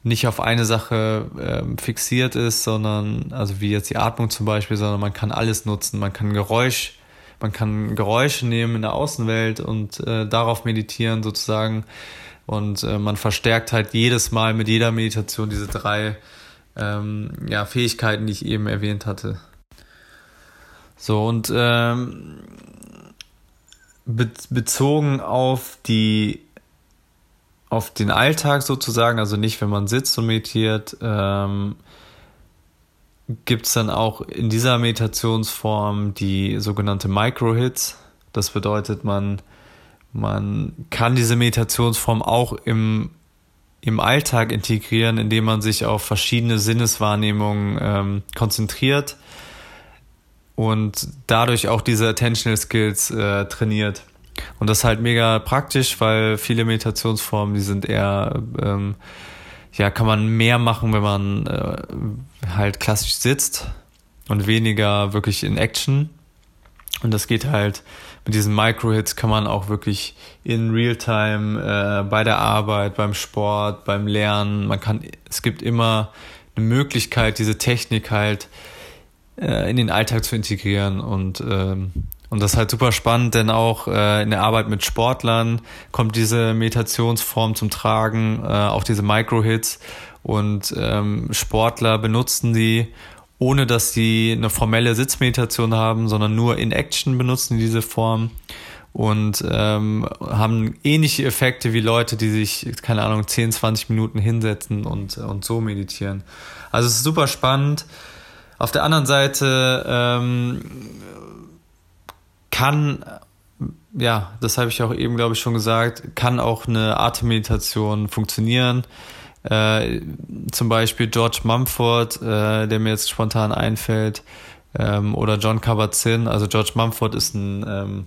nicht auf eine Sache ähm, fixiert ist, sondern, also wie jetzt die Atmung zum Beispiel, sondern man kann alles nutzen. Man kann Geräusch, man kann Geräusche nehmen in der Außenwelt und äh, darauf meditieren sozusagen. Und äh, man verstärkt halt jedes Mal mit jeder Meditation diese drei ähm, ja, Fähigkeiten, die ich eben erwähnt hatte. So, und ähm, be bezogen auf die auf den Alltag sozusagen, also nicht, wenn man sitzt und meditiert, ähm, gibt es dann auch in dieser Meditationsform die sogenannte Micro-Hits. Das bedeutet, man, man kann diese Meditationsform auch im, im Alltag integrieren, indem man sich auf verschiedene Sinneswahrnehmungen ähm, konzentriert und dadurch auch diese Attentional Skills äh, trainiert. Und das ist halt mega praktisch, weil viele Meditationsformen, die sind eher, ähm, ja, kann man mehr machen, wenn man äh, halt klassisch sitzt und weniger wirklich in Action. Und das geht halt mit diesen Micro-Hits kann man auch wirklich in Realtime äh, bei der Arbeit, beim Sport, beim Lernen, man kann, es gibt immer eine Möglichkeit, diese Technik halt äh, in den Alltag zu integrieren und ähm, und das ist halt super spannend, denn auch äh, in der Arbeit mit Sportlern kommt diese Meditationsform zum Tragen, äh, auch diese Micro-Hits. Und ähm, Sportler benutzen die, ohne dass sie eine formelle Sitzmeditation haben, sondern nur in Action benutzen diese Form und ähm, haben ähnliche Effekte wie Leute, die sich, keine Ahnung, 10, 20 Minuten hinsetzen und, und so meditieren. Also es ist super spannend. Auf der anderen Seite ähm, kann, ja, das habe ich auch eben, glaube ich, schon gesagt, kann auch eine Atemmeditation funktionieren. Äh, zum Beispiel George Mumford, äh, der mir jetzt spontan einfällt, ähm, oder John Kabat-Zinn. Also George Mumford ist ein, ähm,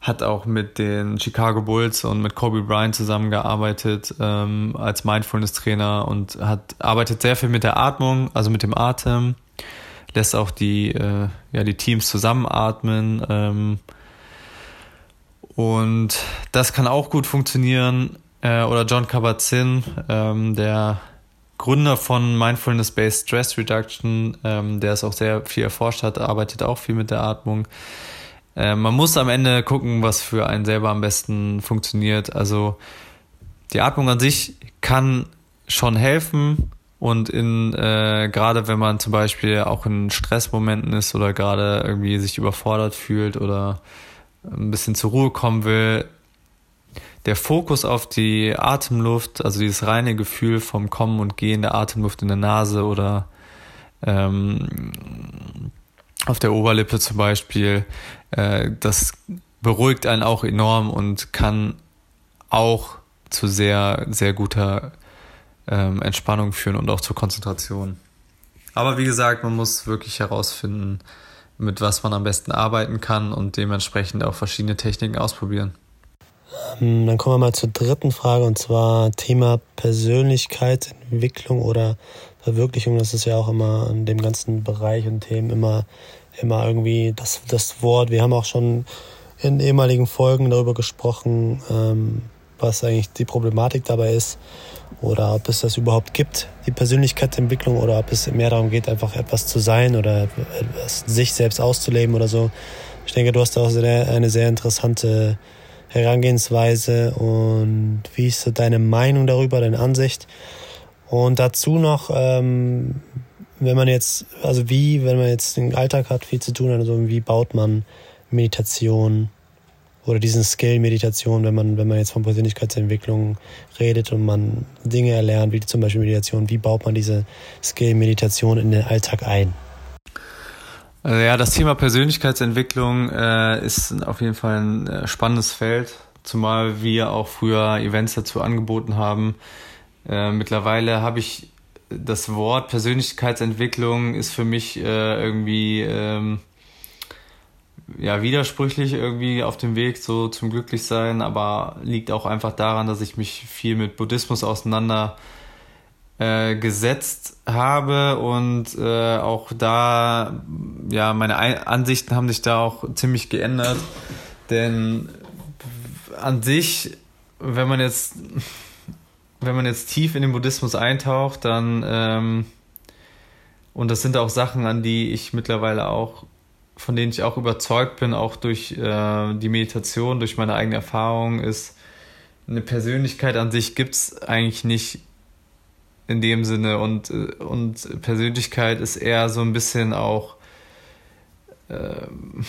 hat auch mit den Chicago Bulls und mit Kobe Bryant zusammengearbeitet ähm, als Mindfulness-Trainer und hat arbeitet sehr viel mit der Atmung, also mit dem Atem lässt auch die, äh, ja, die Teams zusammenatmen. Ähm, und das kann auch gut funktionieren. Äh, oder John Kabat-Zinn, ähm, der Gründer von Mindfulness-Based Stress Reduction, ähm, der es auch sehr viel erforscht hat, arbeitet auch viel mit der Atmung. Äh, man muss am Ende gucken, was für einen selber am besten funktioniert. Also die Atmung an sich kann schon helfen, und in äh, gerade wenn man zum Beispiel auch in Stressmomenten ist oder gerade irgendwie sich überfordert fühlt oder ein bisschen zur Ruhe kommen will, der Fokus auf die Atemluft, also dieses reine Gefühl vom Kommen und Gehen der Atemluft in der Nase oder ähm, auf der Oberlippe zum Beispiel, äh, das beruhigt einen auch enorm und kann auch zu sehr, sehr guter ähm, Entspannung führen und auch zur Konzentration. Aber wie gesagt, man muss wirklich herausfinden, mit was man am besten arbeiten kann und dementsprechend auch verschiedene Techniken ausprobieren. Ähm, dann kommen wir mal zur dritten Frage und zwar Thema Persönlichkeitsentwicklung oder Verwirklichung. Das ist ja auch immer in dem ganzen Bereich und Themen immer immer irgendwie das, das Wort. Wir haben auch schon in ehemaligen Folgen darüber gesprochen, ähm, was eigentlich die Problematik dabei ist oder ob es das überhaupt gibt, die Persönlichkeitsentwicklung oder ob es mehr darum geht, einfach etwas zu sein oder sich selbst auszuleben oder so. Ich denke, du hast auch eine sehr interessante Herangehensweise und wie ist so deine Meinung darüber, deine Ansicht? Und dazu noch, ähm, wenn man jetzt, also wie, wenn man jetzt den Alltag hat, viel zu tun hat, also wie baut man Meditation oder diesen Skill Meditation, wenn man, wenn man jetzt von Persönlichkeitsentwicklung redet und man Dinge erlernt, wie zum Beispiel Meditation, wie baut man diese Skill Meditation in den Alltag ein? Also ja, das Thema Persönlichkeitsentwicklung äh, ist auf jeden Fall ein äh, spannendes Feld, zumal wir auch früher Events dazu angeboten haben. Äh, mittlerweile habe ich das Wort Persönlichkeitsentwicklung ist für mich äh, irgendwie ähm, ja widersprüchlich irgendwie auf dem Weg so zum Glücklichsein, aber liegt auch einfach daran, dass ich mich viel mit Buddhismus auseinander äh, gesetzt habe und äh, auch da, ja, meine Ansichten haben sich da auch ziemlich geändert. Denn an sich, wenn man jetzt, wenn man jetzt tief in den Buddhismus eintaucht, dann, ähm, und das sind auch Sachen, an die ich mittlerweile auch, von denen ich auch überzeugt bin, auch durch äh, die Meditation, durch meine eigene Erfahrung, ist, eine Persönlichkeit an sich gibt es eigentlich nicht in dem Sinne. Und, und Persönlichkeit ist eher so ein bisschen auch ähm,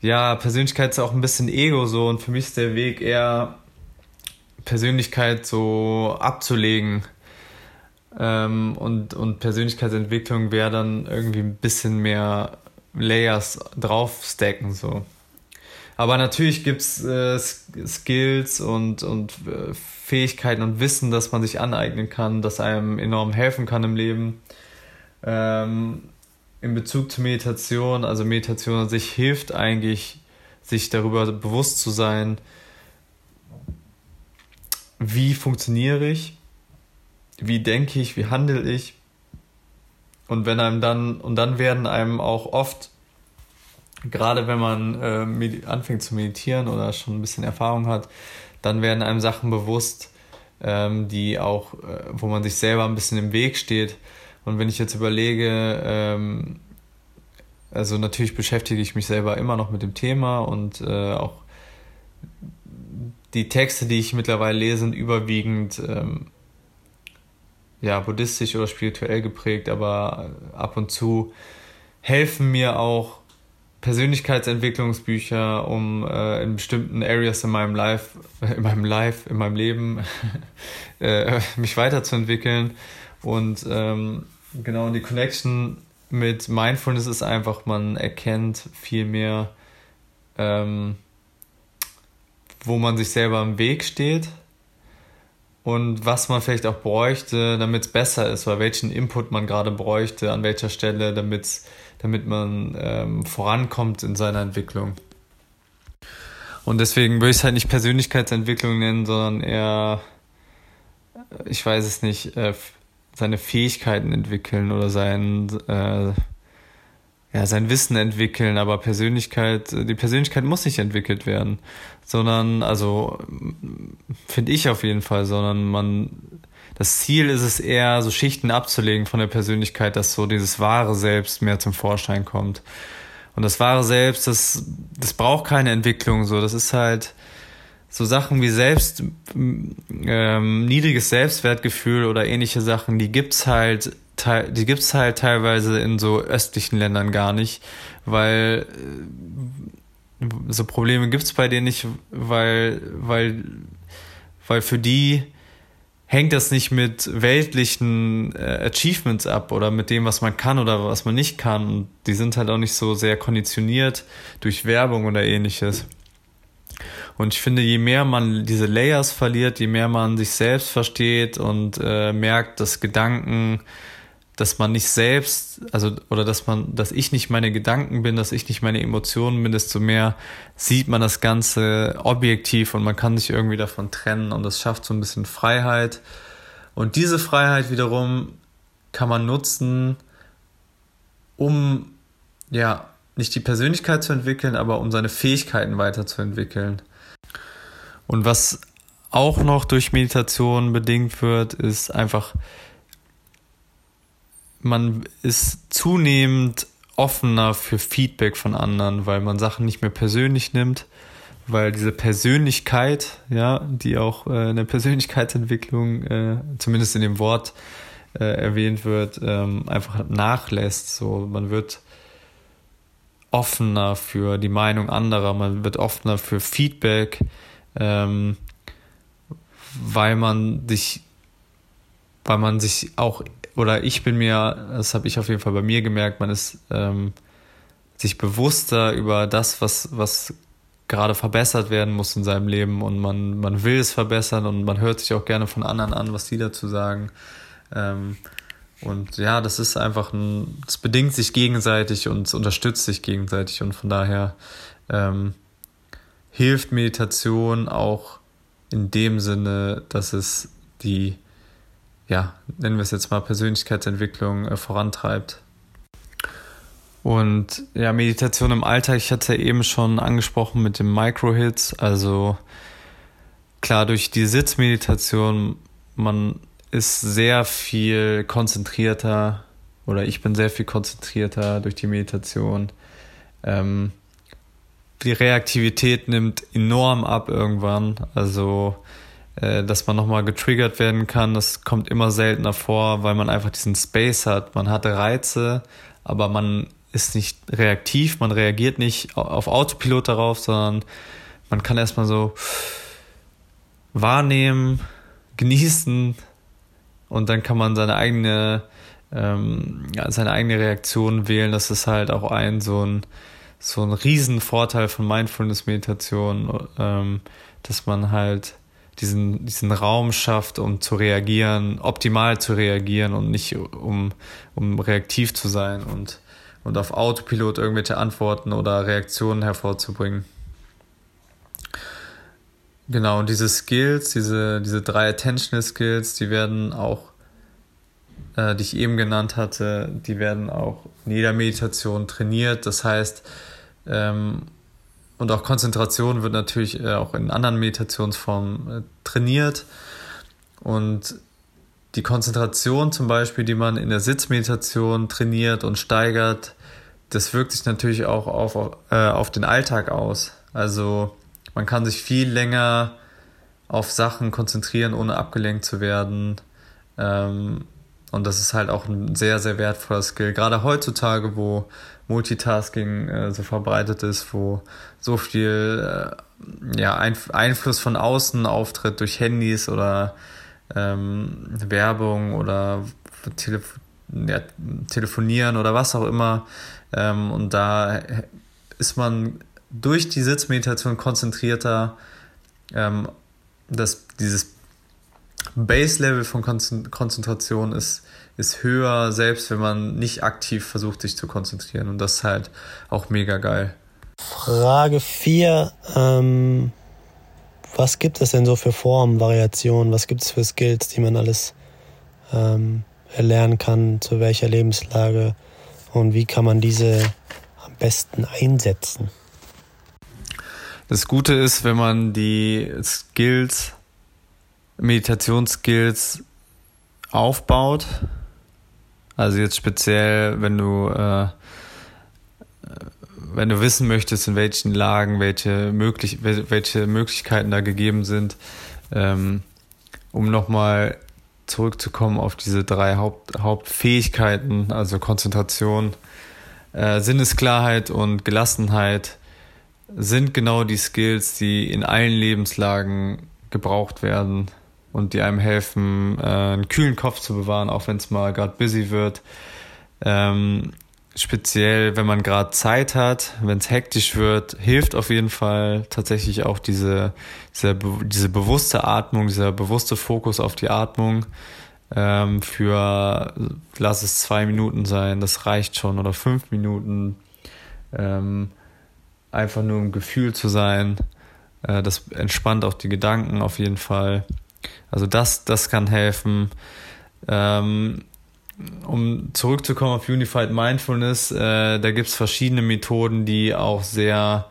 ja, Persönlichkeit ist auch ein bisschen Ego so. Und für mich ist der Weg eher Persönlichkeit so abzulegen. Ähm, und, und Persönlichkeitsentwicklung wäre dann irgendwie ein bisschen mehr Layers draufstacken so. Aber natürlich gibt es äh, Skills und, und äh, Fähigkeiten und Wissen, das man sich aneignen kann, das einem enorm helfen kann im Leben. Ähm, in Bezug zur Meditation, also Meditation an sich hilft eigentlich, sich darüber bewusst zu sein, wie funktioniere ich, wie denke ich, wie handle ich. Und wenn einem dann, und dann werden einem auch oft gerade wenn man äh, anfängt zu meditieren oder schon ein bisschen Erfahrung hat, dann werden einem Sachen bewusst, ähm, die auch, äh, wo man sich selber ein bisschen im Weg steht. Und wenn ich jetzt überlege, ähm, also natürlich beschäftige ich mich selber immer noch mit dem Thema und äh, auch die Texte, die ich mittlerweile lese, sind überwiegend ähm, ja, buddhistisch oder spirituell geprägt, aber ab und zu helfen mir auch Persönlichkeitsentwicklungsbücher, um äh, in bestimmten Areas in meinem Life, in meinem Life, in meinem Leben äh, mich weiterzuentwickeln. Und ähm, genau die Connection mit Mindfulness ist einfach, man erkennt viel mehr, ähm, wo man sich selber im Weg steht und was man vielleicht auch bräuchte, damit es besser ist, oder welchen Input man gerade bräuchte, an welcher Stelle, damit es damit man ähm, vorankommt in seiner Entwicklung. Und deswegen würde ich es halt nicht Persönlichkeitsentwicklung nennen, sondern eher, äh, ich weiß es nicht, äh, seine Fähigkeiten entwickeln oder sein, äh, ja, sein Wissen entwickeln, aber Persönlichkeit, die Persönlichkeit muss nicht entwickelt werden, sondern, also, finde ich auf jeden Fall, sondern man das Ziel ist es eher, so Schichten abzulegen von der Persönlichkeit, dass so dieses wahre Selbst mehr zum Vorschein kommt. Und das wahre Selbst, das, das braucht keine Entwicklung, so. Das ist halt so Sachen wie Selbst, ähm, niedriges Selbstwertgefühl oder ähnliche Sachen, die gibt's halt, die gibt's halt teilweise in so östlichen Ländern gar nicht, weil äh, so Probleme gibt's bei denen nicht, weil, weil, weil für die hängt das nicht mit weltlichen äh, Achievements ab oder mit dem, was man kann oder was man nicht kann. Und die sind halt auch nicht so sehr konditioniert durch Werbung oder ähnliches. Und ich finde, je mehr man diese Layers verliert, je mehr man sich selbst versteht und äh, merkt, dass Gedanken dass man nicht selbst, also, oder dass man, dass ich nicht meine Gedanken bin, dass ich nicht meine Emotionen bin, desto mehr sieht man das Ganze objektiv und man kann sich irgendwie davon trennen und das schafft so ein bisschen Freiheit. Und diese Freiheit wiederum kann man nutzen, um ja nicht die Persönlichkeit zu entwickeln, aber um seine Fähigkeiten weiterzuentwickeln. Und was auch noch durch Meditation bedingt wird, ist einfach, man ist zunehmend offener für Feedback von anderen, weil man Sachen nicht mehr persönlich nimmt, weil diese Persönlichkeit, ja, die auch äh, in der Persönlichkeitsentwicklung, äh, zumindest in dem Wort äh, erwähnt wird, ähm, einfach nachlässt. So, man wird offener für die Meinung anderer, man wird offener für Feedback, ähm, weil man sich, weil man sich auch, oder ich bin mir, das habe ich auf jeden Fall bei mir gemerkt, man ist ähm, sich bewusster über das, was, was gerade verbessert werden muss in seinem Leben und man, man will es verbessern und man hört sich auch gerne von anderen an, was die dazu sagen. Ähm, und ja, das ist einfach ein, es bedingt sich gegenseitig und es unterstützt sich gegenseitig und von daher ähm, hilft Meditation auch in dem Sinne, dass es die, ja, nennen wir es jetzt mal Persönlichkeitsentwicklung äh, vorantreibt. Und ja, Meditation im Alltag, ich hatte ja eben schon angesprochen mit dem Micro-Hits, also klar durch die Sitzmeditation, man ist sehr viel konzentrierter oder ich bin sehr viel konzentrierter durch die Meditation. Ähm, die Reaktivität nimmt enorm ab irgendwann. Also, dass man nochmal getriggert werden kann, das kommt immer seltener vor, weil man einfach diesen Space hat. Man hat Reize, aber man ist nicht reaktiv, man reagiert nicht auf Autopilot darauf, sondern man kann erstmal so wahrnehmen, genießen, und dann kann man seine eigene, ähm, seine eigene Reaktion wählen. Das ist halt auch ein so ein, so ein Riesenvorteil von Mindfulness-Meditation, ähm, dass man halt diesen, diesen Raum schafft, um zu reagieren, optimal zu reagieren und nicht um, um reaktiv zu sein und, und auf Autopilot irgendwelche Antworten oder Reaktionen hervorzubringen. Genau, und diese Skills, diese, diese drei Attentional Skills, die werden auch, äh, die ich eben genannt hatte, die werden auch in jeder Meditation trainiert. Das heißt, ähm, und auch Konzentration wird natürlich äh, auch in anderen Meditationsformen äh, trainiert. Und die Konzentration zum Beispiel, die man in der Sitzmeditation trainiert und steigert, das wirkt sich natürlich auch auf, äh, auf den Alltag aus. Also man kann sich viel länger auf Sachen konzentrieren, ohne abgelenkt zu werden. Ähm, und das ist halt auch ein sehr, sehr wertvoller Skill. Gerade heutzutage, wo Multitasking äh, so verbreitet ist, wo so viel äh, ja, Einf Einfluss von außen auftritt durch Handys oder ähm, Werbung oder Telef ja, Telefonieren oder was auch immer. Ähm, und da ist man durch die Sitzmeditation konzentrierter, ähm, dass dieses Base-Level von Konzentration ist, ist höher, selbst wenn man nicht aktiv versucht, sich zu konzentrieren. Und das ist halt auch mega geil. Frage 4. Ähm, was gibt es denn so für Formen, Variationen? Was gibt es für Skills, die man alles ähm, erlernen kann? Zu welcher Lebenslage? Und wie kann man diese am besten einsetzen? Das Gute ist, wenn man die Skills, Meditationsskills aufbaut, also jetzt speziell, wenn du äh, wenn du wissen möchtest, in welchen Lagen welche, möglich, welche Möglichkeiten da gegeben sind, ähm, um nochmal zurückzukommen auf diese drei Haupt, Hauptfähigkeiten, also Konzentration, äh, Sinnesklarheit und Gelassenheit, sind genau die Skills, die in allen Lebenslagen gebraucht werden und die einem helfen, äh, einen kühlen Kopf zu bewahren, auch wenn es mal gerade busy wird. Ähm, speziell, wenn man gerade Zeit hat, wenn es hektisch wird, hilft auf jeden Fall tatsächlich auch diese, diese, diese bewusste Atmung, dieser bewusste Fokus auf die Atmung ähm, für, lass es zwei Minuten sein, das reicht schon, oder fünf Minuten. Ähm, einfach nur im Gefühl zu sein. Äh, das entspannt auch die Gedanken auf jeden Fall. Also das, das kann helfen. Ähm, um zurückzukommen auf Unified Mindfulness, äh, da gibt es verschiedene Methoden, die auch sehr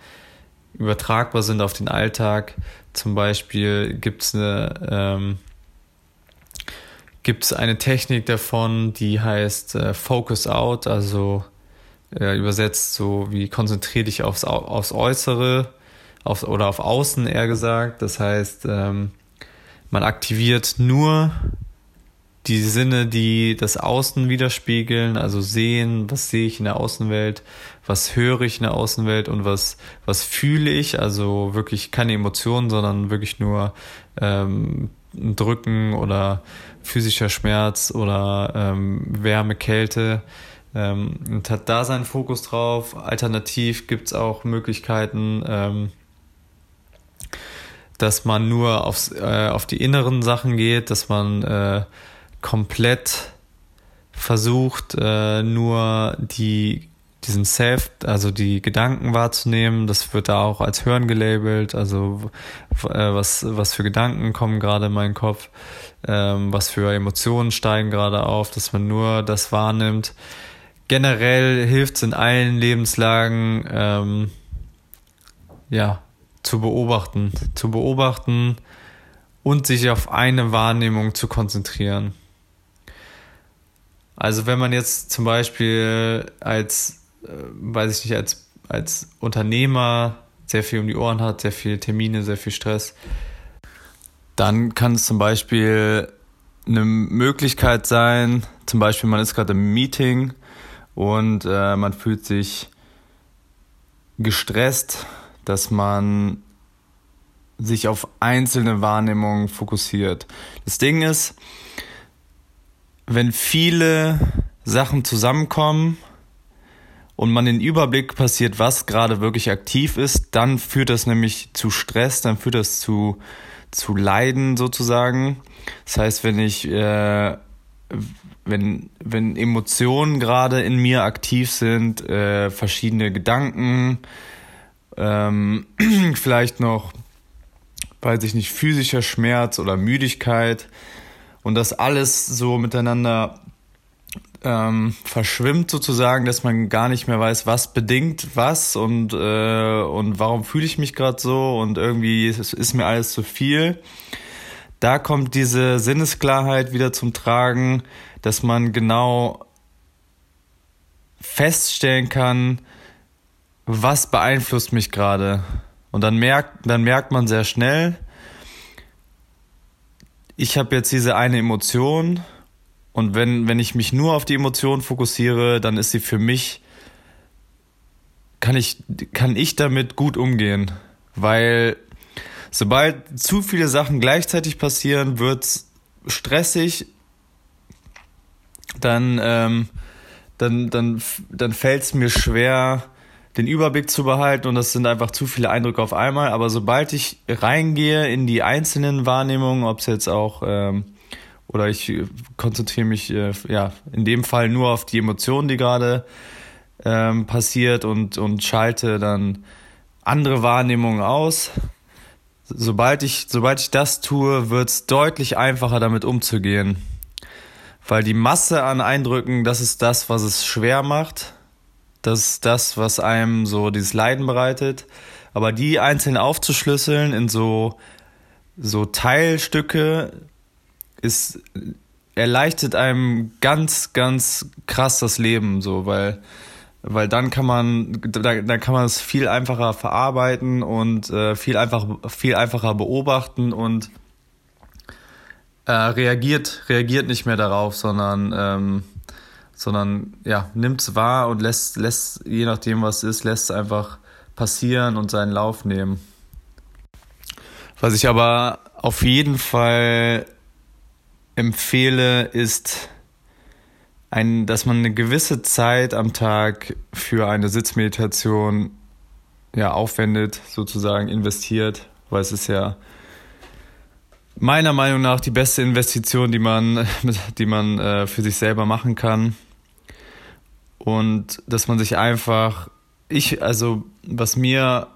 übertragbar sind auf den Alltag. Zum Beispiel gibt es eine, ähm, gibt's eine Technik davon, die heißt äh, Focus Out, also äh, übersetzt so wie konzentriere dich aufs, aufs Äußere auf, oder auf Außen eher gesagt. Das heißt, ähm, man aktiviert nur die Sinne, die das Außen widerspiegeln, also sehen, was sehe ich in der Außenwelt, was höre ich in der Außenwelt und was, was fühle ich, also wirklich keine Emotionen, sondern wirklich nur ähm, Drücken oder physischer Schmerz oder ähm, Wärme, Kälte ähm, und hat da seinen Fokus drauf. Alternativ gibt es auch Möglichkeiten, ähm, dass man nur aufs, äh, auf die inneren Sachen geht, dass man äh, komplett versucht, äh, nur die, diesen Self, also die Gedanken wahrzunehmen. Das wird da auch als Hören gelabelt. Also äh, was, was für Gedanken kommen gerade in meinen Kopf, ähm, was für Emotionen steigen gerade auf, dass man nur das wahrnimmt. Generell hilft es in allen Lebenslagen, ähm, ja, zu beobachten, zu beobachten und sich auf eine Wahrnehmung zu konzentrieren. Also wenn man jetzt zum Beispiel als, äh, weiß ich nicht, als, als Unternehmer sehr viel um die Ohren hat, sehr viele Termine, sehr viel Stress, dann kann es zum Beispiel eine Möglichkeit sein, zum Beispiel man ist gerade im Meeting und äh, man fühlt sich gestresst, dass man sich auf einzelne Wahrnehmungen fokussiert. Das Ding ist, wenn viele Sachen zusammenkommen und man den Überblick passiert, was gerade wirklich aktiv ist, dann führt das nämlich zu Stress, dann führt das zu, zu Leiden sozusagen. Das heißt, wenn ich, äh, wenn, wenn Emotionen gerade in mir aktiv sind, äh, verschiedene Gedanken, ähm, vielleicht noch, weiß ich nicht, physischer Schmerz oder Müdigkeit, und das alles so miteinander ähm, verschwimmt sozusagen, dass man gar nicht mehr weiß, was bedingt was und, äh, und warum fühle ich mich gerade so und irgendwie ist, ist mir alles zu viel. Da kommt diese Sinnesklarheit wieder zum Tragen, dass man genau feststellen kann, was beeinflusst mich gerade. Und dann merkt, dann merkt man sehr schnell, ich habe jetzt diese eine Emotion und wenn, wenn ich mich nur auf die Emotion fokussiere, dann ist sie für mich, kann ich, kann ich damit gut umgehen. Weil sobald zu viele Sachen gleichzeitig passieren, wird's stressig, dann, ähm, dann, dann, dann fällt es mir schwer, den Überblick zu behalten und das sind einfach zu viele Eindrücke auf einmal. Aber sobald ich reingehe in die einzelnen Wahrnehmungen, ob es jetzt auch ähm, oder ich konzentriere mich äh, ja in dem Fall nur auf die Emotionen, die gerade ähm, passiert und und schalte dann andere Wahrnehmungen aus. Sobald ich sobald ich das tue, wird es deutlich einfacher damit umzugehen, weil die Masse an Eindrücken, das ist das, was es schwer macht das ist das, was einem so dieses Leiden bereitet. Aber die einzeln aufzuschlüsseln in so, so Teilstücke ist, erleichtert einem ganz, ganz krass das Leben, so, weil, weil dann kann man, da, dann kann man es viel einfacher verarbeiten und äh, viel einfach, viel einfacher beobachten und äh, reagiert, reagiert nicht mehr darauf, sondern ähm, sondern ja, nimmt es wahr und lässt, lässt, je nachdem was ist, lässt es einfach passieren und seinen Lauf nehmen. Was ich aber auf jeden Fall empfehle, ist, ein, dass man eine gewisse Zeit am Tag für eine Sitzmeditation ja, aufwendet, sozusagen investiert, weil es ist ja meiner Meinung nach die beste Investition, die man, die man äh, für sich selber machen kann und dass man sich einfach, ich, also was mir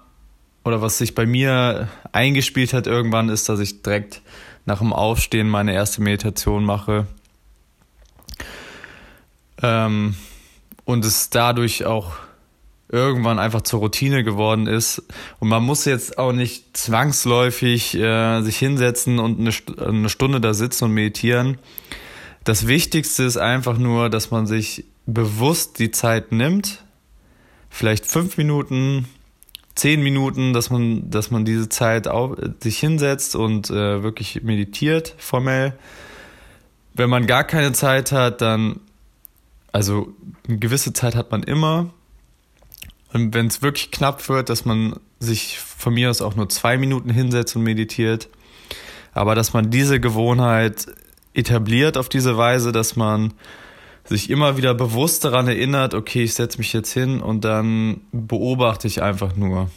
oder was sich bei mir eingespielt hat irgendwann ist, dass ich direkt nach dem Aufstehen meine erste Meditation mache. Ähm, und es dadurch auch irgendwann einfach zur Routine geworden ist. Und man muss jetzt auch nicht zwangsläufig äh, sich hinsetzen und eine, eine Stunde da sitzen und meditieren. Das Wichtigste ist einfach nur, dass man sich bewusst die Zeit nimmt, vielleicht fünf Minuten, zehn Minuten, dass man, dass man diese Zeit auch, sich hinsetzt und äh, wirklich meditiert formell. Wenn man gar keine Zeit hat, dann, also eine gewisse Zeit hat man immer, und wenn es wirklich knapp wird, dass man sich von mir aus auch nur zwei Minuten hinsetzt und meditiert. Aber dass man diese Gewohnheit etabliert auf diese Weise, dass man sich immer wieder bewusst daran erinnert, okay, ich setze mich jetzt hin und dann beobachte ich einfach nur.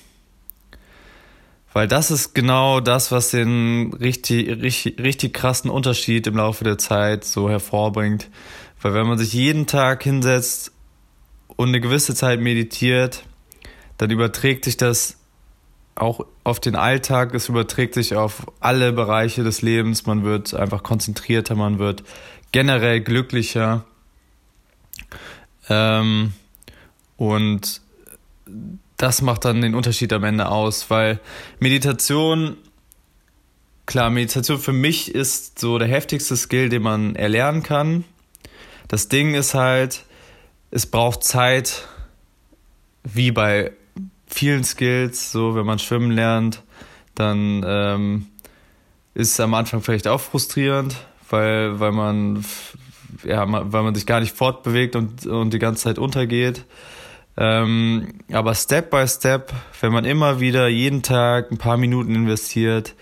Weil das ist genau das, was den richtig, richtig, richtig krassen Unterschied im Laufe der Zeit so hervorbringt. Weil wenn man sich jeden Tag hinsetzt und eine gewisse Zeit meditiert, dann überträgt sich das auch auf den Alltag, es überträgt sich auf alle Bereiche des Lebens, man wird einfach konzentrierter, man wird generell glücklicher. Ähm, und das macht dann den Unterschied am Ende aus, weil Meditation, klar, Meditation für mich ist so der heftigste Skill, den man erlernen kann. Das Ding ist halt, es braucht Zeit, wie bei vielen Skills, so wenn man schwimmen lernt, dann ähm, ist es am Anfang vielleicht auch frustrierend, weil, weil man ja, weil man sich gar nicht fortbewegt und, und die ganze Zeit untergeht. Ähm, aber Step by Step, wenn man immer wieder jeden Tag ein paar Minuten investiert,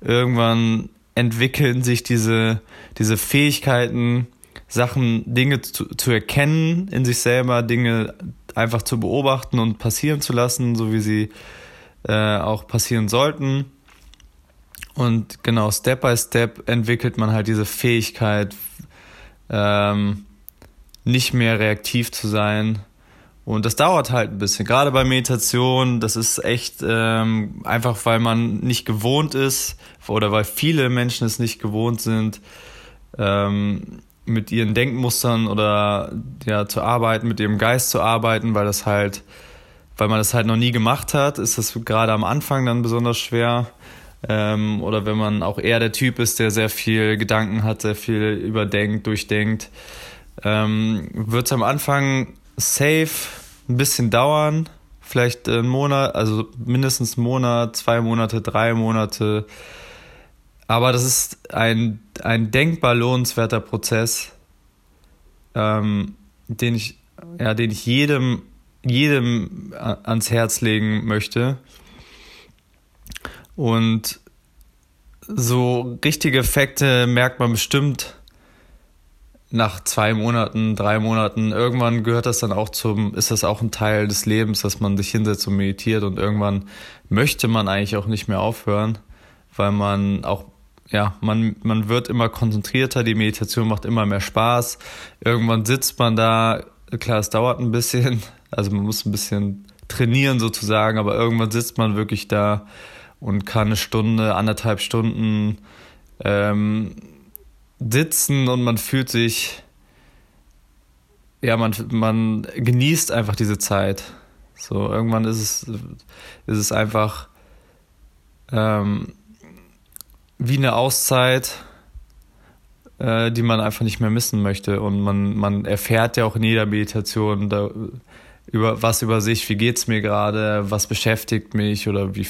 irgendwann entwickeln sich diese, diese Fähigkeiten, Sachen, Dinge zu, zu erkennen in sich selber, Dinge einfach zu beobachten und passieren zu lassen, so wie sie äh, auch passieren sollten. Und genau, Step by Step entwickelt man halt diese Fähigkeit, ähm, nicht mehr reaktiv zu sein. Und das dauert halt ein bisschen. Gerade bei Meditation, das ist echt ähm, einfach, weil man nicht gewohnt ist oder weil viele Menschen es nicht gewohnt sind, ähm, mit ihren Denkmustern oder ja zu arbeiten, mit ihrem Geist zu arbeiten, weil das halt, weil man das halt noch nie gemacht hat, ist das gerade am Anfang dann besonders schwer. Ähm, oder wenn man auch eher der Typ ist, der sehr viel Gedanken hat, sehr viel überdenkt, durchdenkt, ähm, wird es am Anfang safe ein bisschen dauern, vielleicht einen Monat, also mindestens einen Monat, zwei Monate, drei Monate, aber das ist ein, ein denkbar lohnenswerter Prozess, ähm, den ich, ja, den ich jedem, jedem ans Herz legen möchte. Und so richtige Effekte merkt man bestimmt nach zwei Monaten, drei Monaten. Irgendwann gehört das dann auch zum, ist das auch ein Teil des Lebens, dass man sich hinsetzt und meditiert und irgendwann möchte man eigentlich auch nicht mehr aufhören, weil man auch ja, man, man wird immer konzentrierter, die Meditation macht immer mehr Spaß. Irgendwann sitzt man da, klar, es dauert ein bisschen, also man muss ein bisschen trainieren sozusagen, aber irgendwann sitzt man wirklich da und kann eine Stunde, anderthalb Stunden ähm, sitzen und man fühlt sich, ja, man, man genießt einfach diese Zeit. So, irgendwann ist es, ist es einfach, ähm, wie eine Auszeit, äh, die man einfach nicht mehr missen möchte. Und man, man erfährt ja auch in jeder Meditation da, über was über sich, wie geht es mir gerade, was beschäftigt mich oder wie,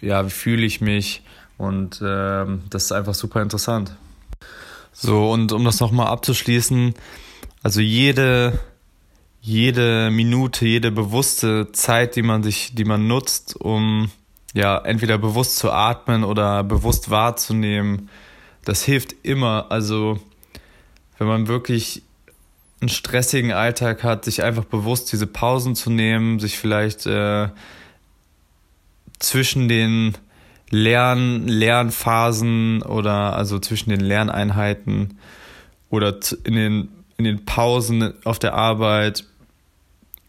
ja, wie fühle ich mich. Und äh, das ist einfach super interessant. So, und um das nochmal abzuschließen, also jede, jede Minute, jede bewusste Zeit, die man sich, die man nutzt, um ja, entweder bewusst zu atmen oder bewusst wahrzunehmen, das hilft immer. Also, wenn man wirklich einen stressigen Alltag hat, sich einfach bewusst diese Pausen zu nehmen, sich vielleicht äh, zwischen den Lern Lernphasen oder also zwischen den Lerneinheiten oder in den, in den Pausen auf der Arbeit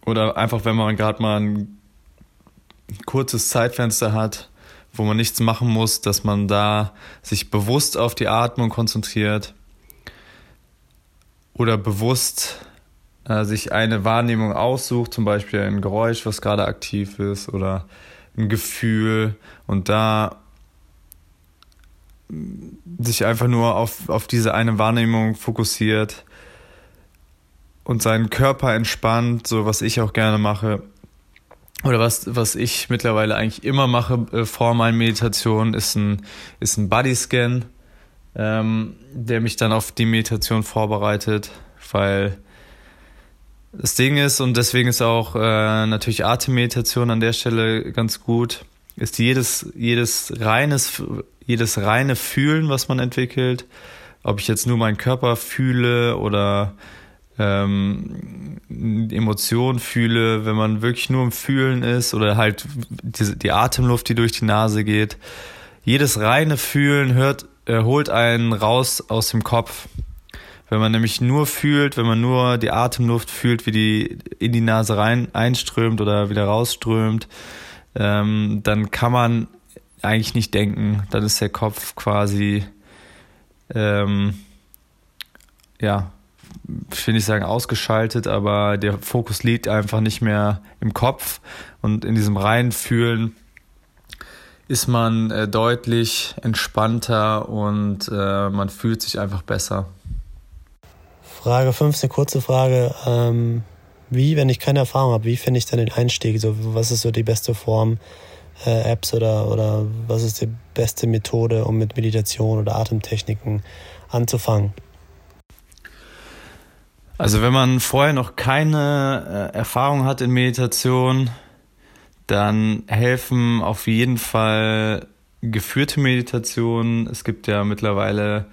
oder einfach, wenn man gerade mal einen kurzes Zeitfenster hat, wo man nichts machen muss, dass man da sich bewusst auf die Atmung konzentriert oder bewusst äh, sich eine Wahrnehmung aussucht, zum Beispiel ein Geräusch, was gerade aktiv ist oder ein Gefühl und da sich einfach nur auf, auf diese eine Wahrnehmung fokussiert und seinen Körper entspannt, so was ich auch gerne mache. Oder was, was ich mittlerweile eigentlich immer mache äh, vor meinen Meditationen, ist ein, ist ein Bodyscan, ähm, der mich dann auf die Meditation vorbereitet, weil das Ding ist, und deswegen ist auch äh, natürlich Atemmeditation an der Stelle ganz gut, ist jedes, jedes reines, jedes reine Fühlen, was man entwickelt, ob ich jetzt nur meinen Körper fühle oder ähm, Emotionen fühle, wenn man wirklich nur im Fühlen ist oder halt die, die Atemluft, die durch die Nase geht. Jedes reine Fühlen hört, holt einen raus aus dem Kopf. Wenn man nämlich nur fühlt, wenn man nur die Atemluft fühlt, wie die in die Nase rein einströmt oder wieder rausströmt, ähm, dann kann man eigentlich nicht denken. Dann ist der Kopf quasi, ähm, ja, ich will nicht sagen ausgeschaltet, aber der Fokus liegt einfach nicht mehr im Kopf und in diesem reinen Fühlen ist man äh, deutlich entspannter und äh, man fühlt sich einfach besser. Frage 5 ist eine kurze Frage. Ähm, wie, wenn ich keine Erfahrung habe, wie finde ich dann den Einstieg? So, was ist so die beste Form, äh, Apps oder, oder was ist die beste Methode, um mit Meditation oder Atemtechniken anzufangen? Also wenn man vorher noch keine äh, Erfahrung hat in Meditation, dann helfen auf jeden Fall geführte Meditationen. Es gibt ja mittlerweile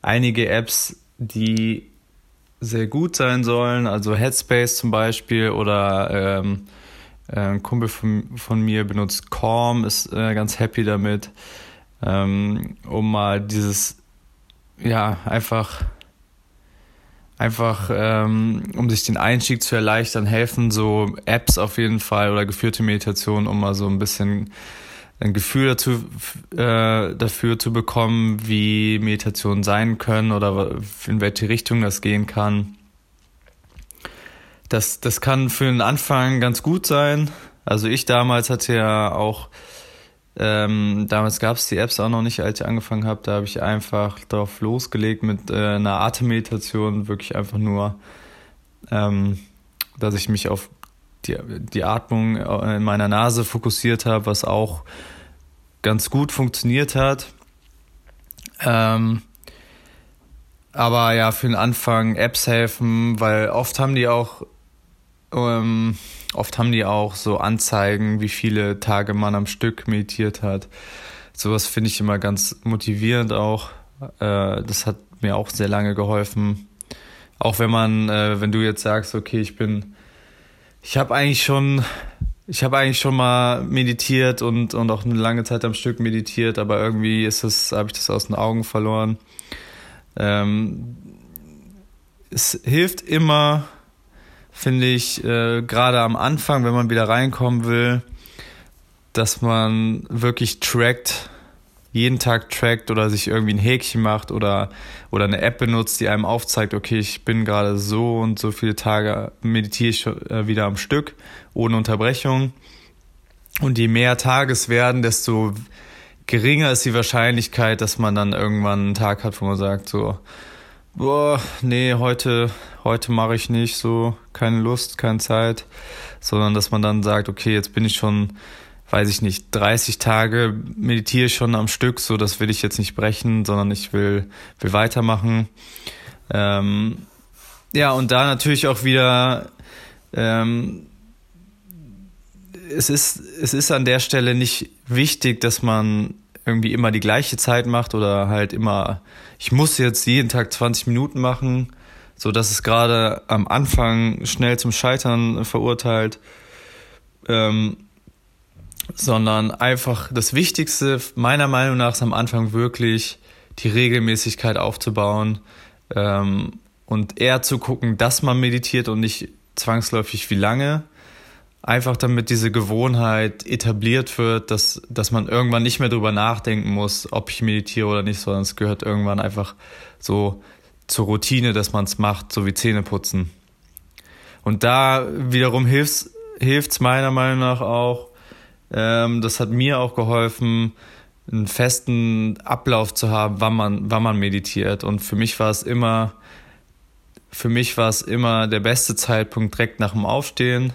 einige Apps, die sehr gut sein sollen, also Headspace zum Beispiel oder ähm, äh, ein Kumpel von, von mir benutzt Calm, ist äh, ganz happy damit, ähm, um mal dieses, ja, einfach einfach, ähm, um sich den Einstieg zu erleichtern, helfen so Apps auf jeden Fall oder geführte Meditationen, um mal so ein bisschen ein Gefühl dazu, äh, dafür zu bekommen, wie Meditationen sein können oder in welche Richtung das gehen kann. Das, das kann für den Anfang ganz gut sein. Also ich damals hatte ja auch ähm, damals gab es die Apps auch noch nicht, als ich angefangen habe. Da habe ich einfach drauf losgelegt mit äh, einer Atemmeditation, wirklich einfach nur, ähm, dass ich mich auf die, die Atmung in meiner Nase fokussiert habe, was auch ganz gut funktioniert hat. Ähm, aber ja, für den Anfang Apps helfen, weil oft haben die auch ähm, Oft haben die auch so Anzeigen, wie viele Tage man am Stück meditiert hat. Sowas finde ich immer ganz motivierend auch. Äh, das hat mir auch sehr lange geholfen. Auch wenn man, äh, wenn du jetzt sagst, okay, ich bin, ich habe eigentlich schon, ich habe eigentlich schon mal meditiert und, und auch eine lange Zeit am Stück meditiert, aber irgendwie ist es, habe ich das aus den Augen verloren. Ähm, es hilft immer, finde ich, äh, gerade am Anfang, wenn man wieder reinkommen will, dass man wirklich trackt, jeden Tag trackt oder sich irgendwie ein Häkchen macht oder, oder eine App benutzt, die einem aufzeigt, okay, ich bin gerade so und so viele Tage meditiere ich äh, wieder am Stück, ohne Unterbrechung. Und je mehr Tages werden, desto geringer ist die Wahrscheinlichkeit, dass man dann irgendwann einen Tag hat, wo man sagt, so, boah, nee, heute, heute mache ich nicht so, keine Lust, keine Zeit, sondern dass man dann sagt, okay, jetzt bin ich schon, weiß ich nicht, 30 Tage meditiere ich schon am Stück, so das will ich jetzt nicht brechen, sondern ich will, will weitermachen. Ähm, ja, und da natürlich auch wieder, ähm, es ist, es ist an der Stelle nicht wichtig, dass man irgendwie immer die gleiche Zeit macht oder halt immer, ich muss jetzt jeden Tag 20 Minuten machen, so dass es gerade am Anfang schnell zum Scheitern verurteilt, ähm, sondern einfach das Wichtigste meiner Meinung nach ist am Anfang wirklich die Regelmäßigkeit aufzubauen ähm, und eher zu gucken, dass man meditiert und nicht zwangsläufig wie lange einfach damit diese Gewohnheit etabliert wird, dass, dass man irgendwann nicht mehr drüber nachdenken muss, ob ich meditiere oder nicht, sondern es gehört irgendwann einfach so zur Routine, dass man es macht, so wie Zähne putzen. Und da wiederum hilft es meiner Meinung nach auch, ähm, das hat mir auch geholfen, einen festen Ablauf zu haben, wann man, wann man meditiert. Und für mich war es immer, für mich war es immer der beste Zeitpunkt direkt nach dem Aufstehen.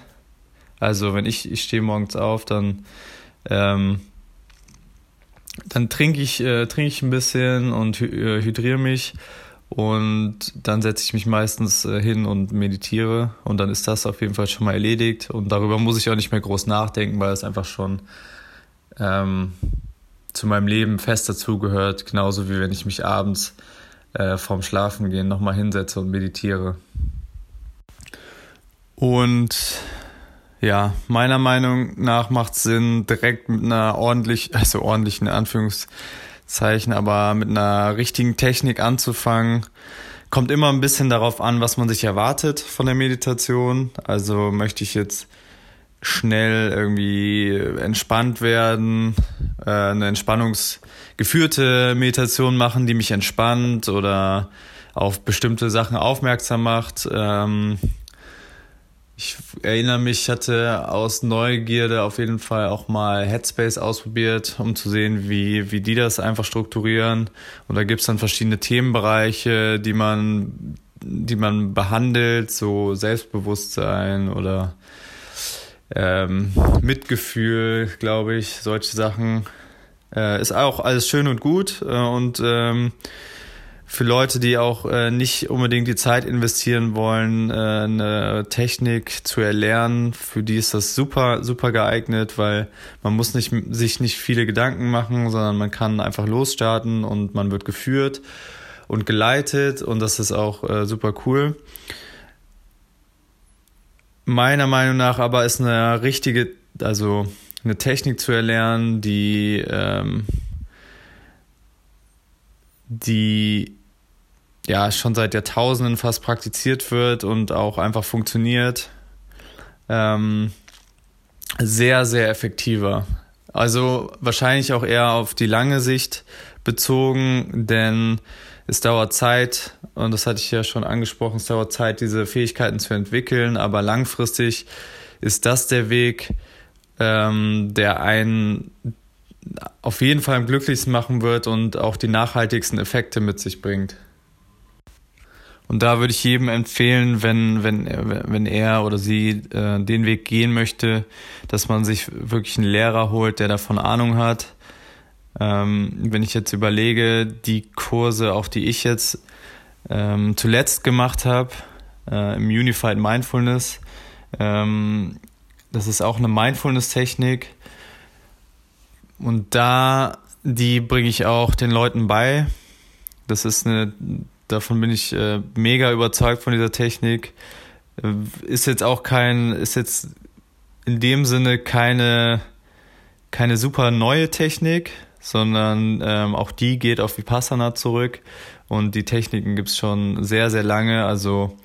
Also wenn ich, ich stehe morgens auf, dann, ähm, dann trinke ich, äh, trinke ich ein bisschen und äh, hydriere mich und dann setze ich mich meistens äh, hin und meditiere. Und dann ist das auf jeden Fall schon mal erledigt. Und darüber muss ich auch nicht mehr groß nachdenken, weil es einfach schon ähm, zu meinem Leben fest dazugehört, genauso wie wenn ich mich abends äh, vorm Schlafengehen nochmal hinsetze und meditiere. Und ja, meiner Meinung nach macht es Sinn, direkt mit einer ordentlich, also ordentlichen Anführungs Zeichen, aber mit einer richtigen Technik anzufangen, kommt immer ein bisschen darauf an, was man sich erwartet von der Meditation. Also möchte ich jetzt schnell irgendwie entspannt werden, äh, eine entspannungsgeführte Meditation machen, die mich entspannt oder auf bestimmte Sachen aufmerksam macht. Ähm, ich erinnere mich, ich hatte aus Neugierde auf jeden Fall auch mal Headspace ausprobiert, um zu sehen, wie, wie die das einfach strukturieren. Und da gibt es dann verschiedene Themenbereiche, die man, die man behandelt, so Selbstbewusstsein oder ähm, Mitgefühl, glaube ich, solche Sachen. Äh, ist auch alles schön und gut äh, und ähm, für Leute, die auch äh, nicht unbedingt die Zeit investieren wollen, äh, eine Technik zu erlernen, für die ist das super, super geeignet, weil man muss nicht, sich nicht viele Gedanken machen, sondern man kann einfach losstarten und man wird geführt und geleitet und das ist auch äh, super cool. Meiner Meinung nach aber ist eine richtige, also eine Technik zu erlernen, die ähm, die ja schon seit Jahrtausenden fast praktiziert wird und auch einfach funktioniert, ähm, sehr, sehr effektiver. Also wahrscheinlich auch eher auf die lange Sicht bezogen, denn es dauert Zeit, und das hatte ich ja schon angesprochen, es dauert Zeit, diese Fähigkeiten zu entwickeln, aber langfristig ist das der Weg, ähm, der einen auf jeden Fall am glücklichsten machen wird und auch die nachhaltigsten Effekte mit sich bringt. Und da würde ich jedem empfehlen, wenn, wenn, wenn er oder sie äh, den Weg gehen möchte, dass man sich wirklich einen Lehrer holt, der davon Ahnung hat. Ähm, wenn ich jetzt überlege, die Kurse, auch die ich jetzt ähm, zuletzt gemacht habe, äh, im Unified Mindfulness, ähm, das ist auch eine Mindfulness-Technik. Und da, die bringe ich auch den Leuten bei. Das ist eine Davon bin ich äh, mega überzeugt von dieser Technik. Äh, ist jetzt auch kein, ist jetzt in dem Sinne keine, keine super neue Technik, sondern ähm, auch die geht auf Vipassana zurück und die Techniken gibt es schon sehr, sehr lange. Also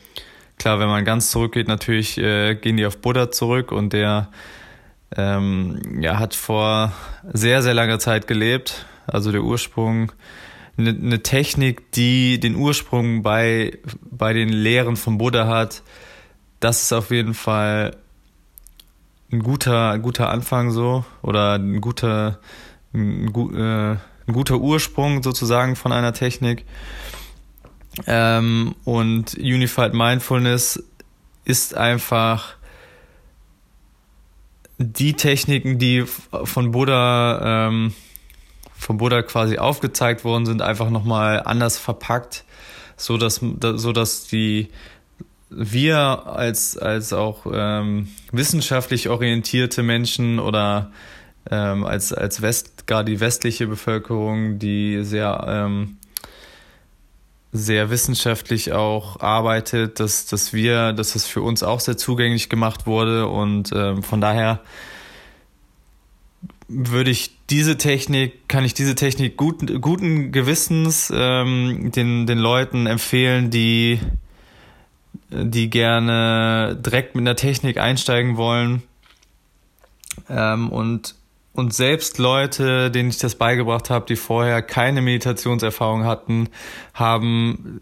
klar, wenn man ganz zurückgeht, natürlich äh, gehen die auf Buddha zurück und der ähm, ja, hat vor sehr, sehr langer Zeit gelebt. Also der Ursprung eine, eine Technik, die den Ursprung bei, bei den Lehren von Buddha hat, das ist auf jeden Fall ein guter, ein guter Anfang so oder ein guter, ein, äh, ein guter Ursprung sozusagen von einer Technik. Ähm, und Unified Mindfulness ist einfach die Techniken, die von Buddha ähm, vom Buddha quasi aufgezeigt worden sind, einfach nochmal anders verpackt, so dass, so dass die wir als, als auch ähm, wissenschaftlich orientierte Menschen oder ähm, als, als West, gar die westliche Bevölkerung, die sehr, ähm, sehr wissenschaftlich auch arbeitet, dass, dass wir, dass es für uns auch sehr zugänglich gemacht wurde und ähm, von daher würde ich diese Technik, kann ich diese Technik gut, guten Gewissens ähm, den, den Leuten empfehlen, die, die gerne direkt mit einer Technik einsteigen wollen. Ähm, und, und selbst Leute, denen ich das beigebracht habe, die vorher keine Meditationserfahrung hatten, haben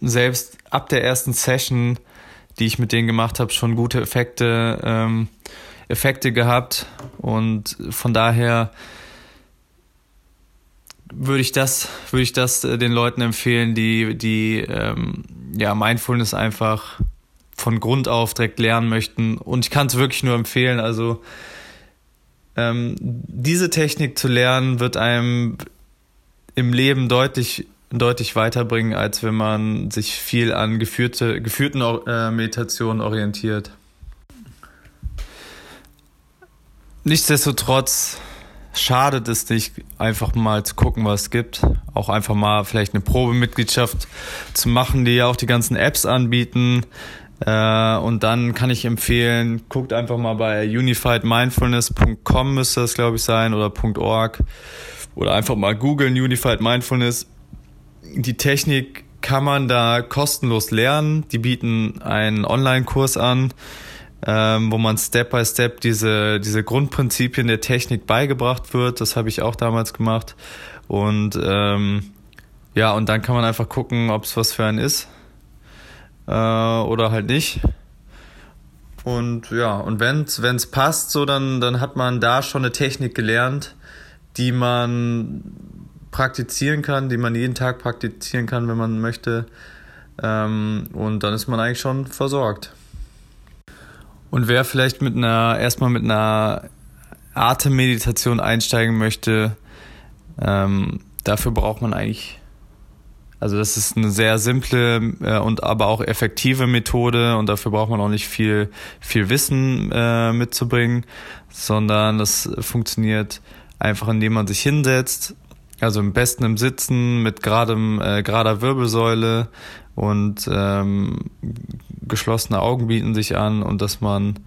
selbst ab der ersten Session die ich mit denen gemacht habe, schon gute Effekte, ähm, Effekte gehabt. Und von daher würde ich das, würde ich das äh, den Leuten empfehlen, die, die ähm, ja, Mindfulness einfach von Grund auf direkt lernen möchten. Und ich kann es wirklich nur empfehlen. Also ähm, diese Technik zu lernen, wird einem im Leben deutlich, deutlich weiterbringen, als wenn man sich viel an geführte, geführten äh, Meditationen orientiert. Nichtsdestotrotz schadet es nicht, einfach mal zu gucken, was es gibt. Auch einfach mal vielleicht eine Probemitgliedschaft zu machen, die ja auch die ganzen Apps anbieten. Äh, und dann kann ich empfehlen, guckt einfach mal bei unifiedmindfulness.com müsste das, glaube ich, sein oder .org oder einfach mal googeln Unified Mindfulness. Die Technik kann man da kostenlos lernen. Die bieten einen Online-Kurs an, ähm, wo man Step by Step diese, diese Grundprinzipien der Technik beigebracht wird. Das habe ich auch damals gemacht. Und ähm, ja, und dann kann man einfach gucken, ob es was für einen ist äh, oder halt nicht. Und ja, und wenn es passt, so dann, dann hat man da schon eine Technik gelernt, die man praktizieren kann, die man jeden Tag praktizieren kann, wenn man möchte. Ähm, und dann ist man eigentlich schon versorgt. Und wer vielleicht mit einer, erstmal mit einer Atemmeditation einsteigen möchte, ähm, dafür braucht man eigentlich also das ist eine sehr simple äh, und aber auch effektive Methode und dafür braucht man auch nicht viel, viel Wissen äh, mitzubringen, sondern das funktioniert einfach, indem man sich hinsetzt, also am besten im Sitzen mit geradem, äh, gerader Wirbelsäule und ähm, geschlossene Augen bieten sich an und dass man,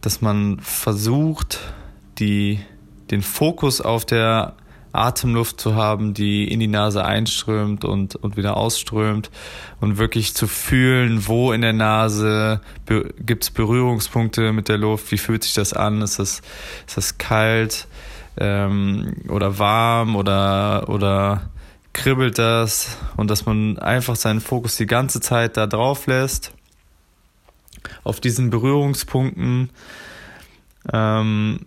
dass man versucht, die, den Fokus auf der Atemluft zu haben, die in die Nase einströmt und, und wieder ausströmt und wirklich zu fühlen, wo in der Nase be gibt es Berührungspunkte mit der Luft, wie fühlt sich das an, ist das, ist das kalt ähm, oder warm oder, oder kribbelt das und dass man einfach seinen Fokus die ganze Zeit da drauf lässt, auf diesen Berührungspunkten ähm,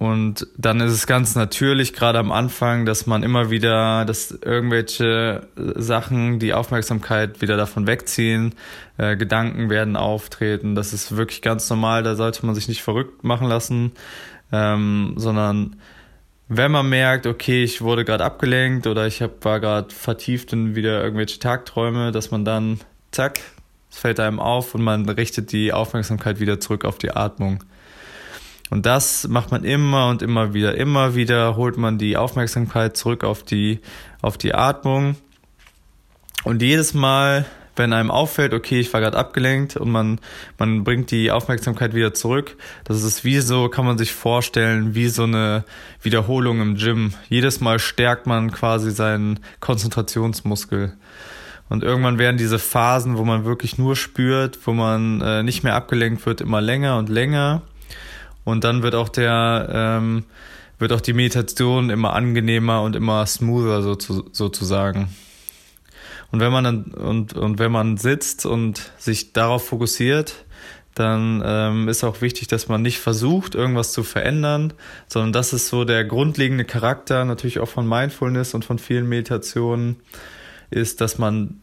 und dann ist es ganz natürlich, gerade am Anfang, dass man immer wieder, dass irgendwelche Sachen die Aufmerksamkeit wieder davon wegziehen, äh, Gedanken werden auftreten. Das ist wirklich ganz normal, da sollte man sich nicht verrückt machen lassen, ähm, sondern wenn man merkt, okay, ich wurde gerade abgelenkt oder ich hab, war gerade vertieft in wieder irgendwelche Tagträume, dass man dann, zack, es fällt einem auf und man richtet die Aufmerksamkeit wieder zurück auf die Atmung. Und das macht man immer und immer wieder. Immer wieder holt man die Aufmerksamkeit zurück auf die, auf die Atmung. Und jedes Mal, wenn einem auffällt, okay, ich war gerade abgelenkt und man, man bringt die Aufmerksamkeit wieder zurück, das ist wie so, kann man sich vorstellen, wie so eine Wiederholung im Gym. Jedes Mal stärkt man quasi seinen Konzentrationsmuskel. Und irgendwann werden diese Phasen, wo man wirklich nur spürt, wo man äh, nicht mehr abgelenkt wird, immer länger und länger. Und dann wird auch der, ähm, wird auch die Meditation immer angenehmer und immer smoother so sozusagen. Und wenn man dann und, und wenn man sitzt und sich darauf fokussiert, dann ähm, ist auch wichtig, dass man nicht versucht, irgendwas zu verändern, sondern das ist so der grundlegende Charakter natürlich auch von Mindfulness und von vielen Meditationen, ist, dass man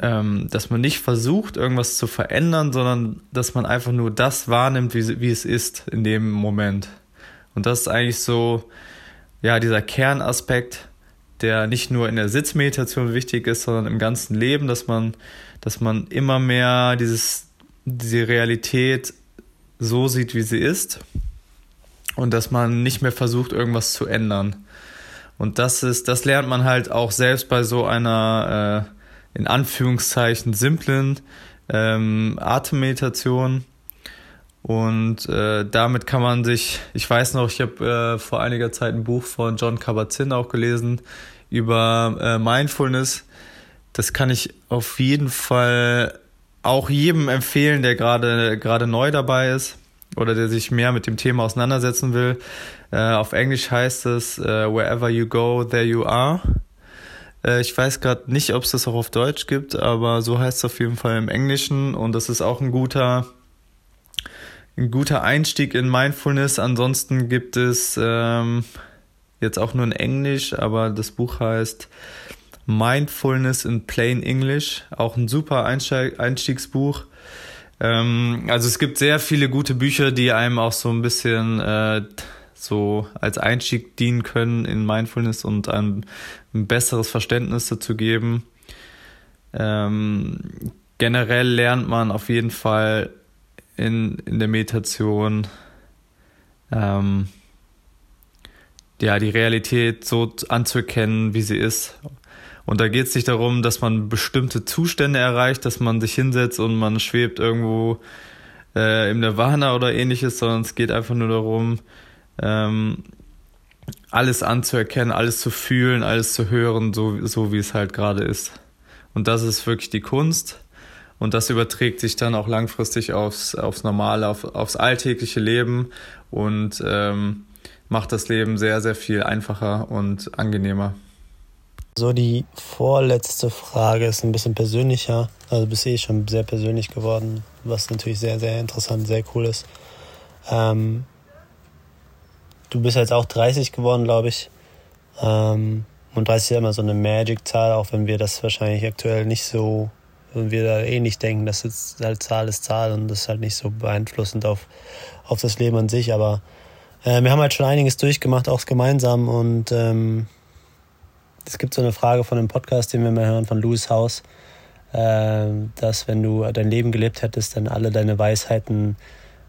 ähm, dass man nicht versucht, irgendwas zu verändern, sondern dass man einfach nur das wahrnimmt, wie, wie es ist in dem Moment. Und das ist eigentlich so, ja, dieser Kernaspekt, der nicht nur in der Sitzmeditation wichtig ist, sondern im ganzen Leben, dass man, dass man immer mehr dieses, diese Realität so sieht, wie sie ist und dass man nicht mehr versucht, irgendwas zu ändern. Und das ist, das lernt man halt auch selbst bei so einer äh, in Anführungszeichen simplen ähm, Atemmeditation. Und äh, damit kann man sich, ich weiß noch, ich habe äh, vor einiger Zeit ein Buch von John Kabat-Zinn auch gelesen über äh, Mindfulness. Das kann ich auf jeden Fall auch jedem empfehlen, der gerade gerade neu dabei ist oder der sich mehr mit dem Thema auseinandersetzen will. Äh, auf Englisch heißt es uh, Wherever you go, there you are. Äh, ich weiß gerade nicht, ob es das auch auf Deutsch gibt, aber so heißt es auf jeden Fall im Englischen und das ist auch ein guter, ein guter Einstieg in Mindfulness. Ansonsten gibt es ähm, jetzt auch nur in Englisch, aber das Buch heißt Mindfulness in Plain English, auch ein super Einstiegsbuch. Ähm, also es gibt sehr viele gute Bücher, die einem auch so ein bisschen äh, so als Einstieg dienen können in Mindfulness und einem ein besseres Verständnis dazu geben. Ähm, generell lernt man auf jeden Fall in, in der Meditation ähm, ja, die Realität so anzuerkennen, wie sie ist. Und da geht es nicht darum, dass man bestimmte Zustände erreicht, dass man sich hinsetzt und man schwebt irgendwo äh, im Nirvana oder ähnliches, sondern es geht einfach nur darum, ähm, alles anzuerkennen, alles zu fühlen, alles zu hören, so, so wie es halt gerade ist. Und das ist wirklich die Kunst. Und das überträgt sich dann auch langfristig aufs, aufs normale, auf, aufs alltägliche Leben und ähm, macht das Leben sehr, sehr viel einfacher und angenehmer. So, die vorletzte Frage ist ein bisschen persönlicher. Also bist eh schon sehr persönlich geworden, was natürlich sehr, sehr interessant, sehr cool ist. Ähm, du bist jetzt auch 30 geworden, glaube ich. Ähm, und 30 ist ja immer so eine Magic-Zahl, auch wenn wir das wahrscheinlich aktuell nicht so, wenn wir da eh nicht denken, dass jetzt halt Zahl ist Zahl und das ist halt nicht so beeinflussend auf, auf das Leben an sich. Aber äh, wir haben halt schon einiges durchgemacht, auch gemeinsam. Und ähm, es gibt so eine Frage von einem Podcast, den wir mal hören, von Louis House, äh, dass wenn du dein Leben gelebt hättest, dann alle deine Weisheiten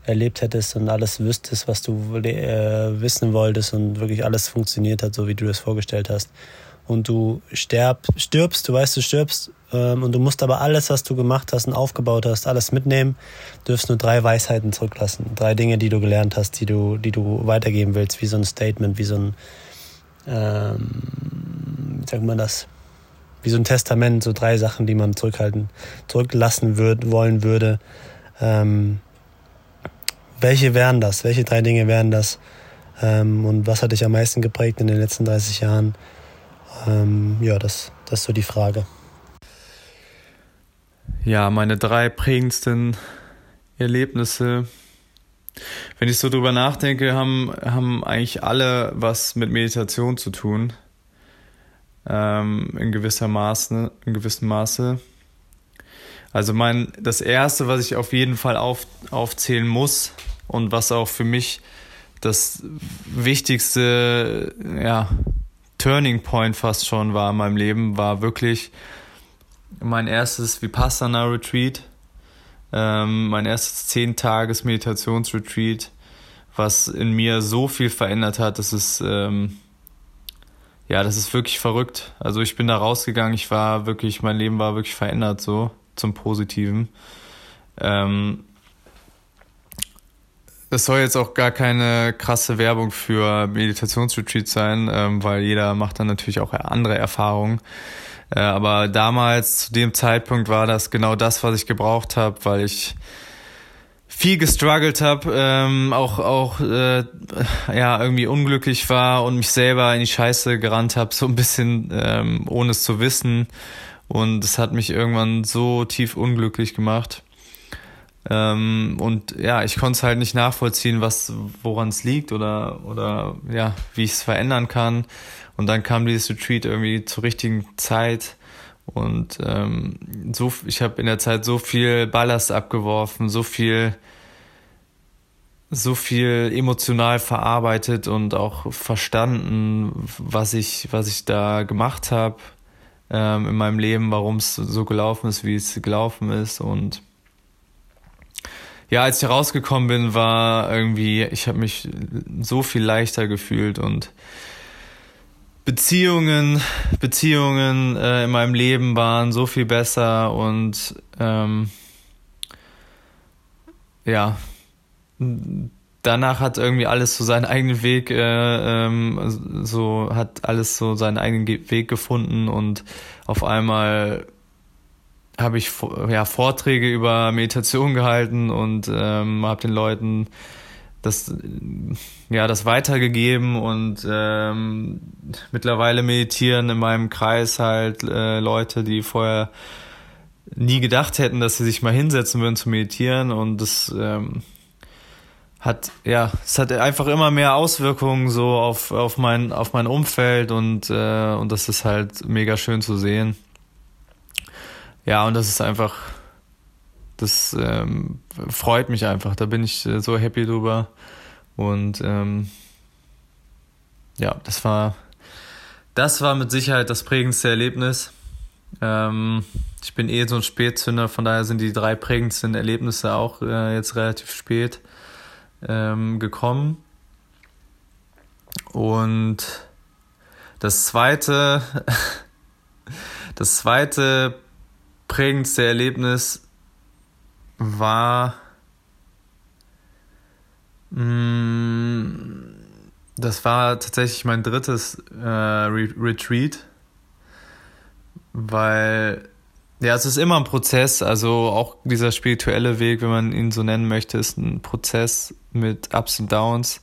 erlebt hättest und alles wüsstest, was du äh, wissen wolltest und wirklich alles funktioniert hat, so wie du das vorgestellt hast. Und du sterb, stirbst, du weißt, du stirbst und du musst aber alles, was du gemacht hast und aufgebaut hast, alles mitnehmen, du dürfst nur drei Weisheiten zurücklassen. Drei Dinge, die du gelernt hast, die du, die du weitergeben willst, wie so ein Statement, wie so ein, ähm, wie sagt man das, wie so ein Testament, so drei Sachen, die man zurückhalten, zurücklassen würd, wollen würde. Ähm, welche wären das? Welche drei Dinge wären das? Ähm, und was hat dich am meisten geprägt in den letzten 30 Jahren? Ähm, ja, das, das ist so die Frage. Ja, meine drei prägendsten Erlebnisse. Wenn ich so drüber nachdenke, haben, haben eigentlich alle was mit Meditation zu tun. Ähm, in gewisser Maße, in gewissem Maße. Also mein, das erste, was ich auf jeden Fall auf, aufzählen muss, und was auch für mich das wichtigste, ja, Turning Point fast schon war in meinem Leben, war wirklich mein erstes Vipassana Retreat, ähm, mein erstes 10 Tages Meditationsretreat, was in mir so viel verändert hat, das ist, ähm, ja, das ist wirklich verrückt. Also ich bin da rausgegangen, ich war wirklich, mein Leben war wirklich verändert so zum Positiven. Ähm, das soll jetzt auch gar keine krasse Werbung für Meditationsretreats sein, ähm, weil jeder macht dann natürlich auch andere Erfahrungen. Äh, aber damals, zu dem Zeitpunkt, war das genau das, was ich gebraucht habe, weil ich viel gestruggelt habe, ähm, auch auch äh, ja irgendwie unglücklich war und mich selber in die Scheiße gerannt habe, so ein bisschen ähm, ohne es zu wissen. Und es hat mich irgendwann so tief unglücklich gemacht. Ähm, und ja, ich konnte es halt nicht nachvollziehen, was, woran es liegt oder, oder ja, wie ich es verändern kann. Und dann kam dieses Retreat irgendwie zur richtigen Zeit. Und ähm, so, ich habe in der Zeit so viel Ballast abgeworfen, so viel, so viel emotional verarbeitet und auch verstanden, was ich, was ich da gemacht habe ähm, in meinem Leben, warum es so gelaufen ist, wie es gelaufen ist und ja, als ich rausgekommen bin, war irgendwie, ich habe mich so viel leichter gefühlt und Beziehungen, Beziehungen äh, in meinem Leben waren so viel besser und ähm, ja, danach hat irgendwie alles so seinen eigenen Weg, äh, ähm, so hat alles so seinen eigenen Weg gefunden und auf einmal habe ich ja, Vorträge über Meditation gehalten und ähm, habe den Leuten das, ja, das weitergegeben und ähm, mittlerweile meditieren in meinem Kreis halt äh, Leute, die vorher nie gedacht hätten, dass sie sich mal hinsetzen würden zu meditieren und das ähm, hat ja, es hat einfach immer mehr Auswirkungen so auf, auf mein auf mein Umfeld und äh, und das ist halt mega schön zu sehen. Ja, und das ist einfach das ähm, freut mich einfach. Da bin ich äh, so happy drüber. Und ähm, ja, das war, das war mit Sicherheit das prägendste Erlebnis. Ähm, ich bin eh so ein Spätzünder, von daher sind die drei prägendsten Erlebnisse auch äh, jetzt relativ spät ähm, gekommen. Und das zweite, das zweite prägendste Erlebnis war. Mm, das war tatsächlich mein drittes äh, Re Retreat, weil ja, es ist immer ein Prozess, also auch dieser spirituelle Weg, wenn man ihn so nennen möchte, ist ein Prozess mit Ups und Downs.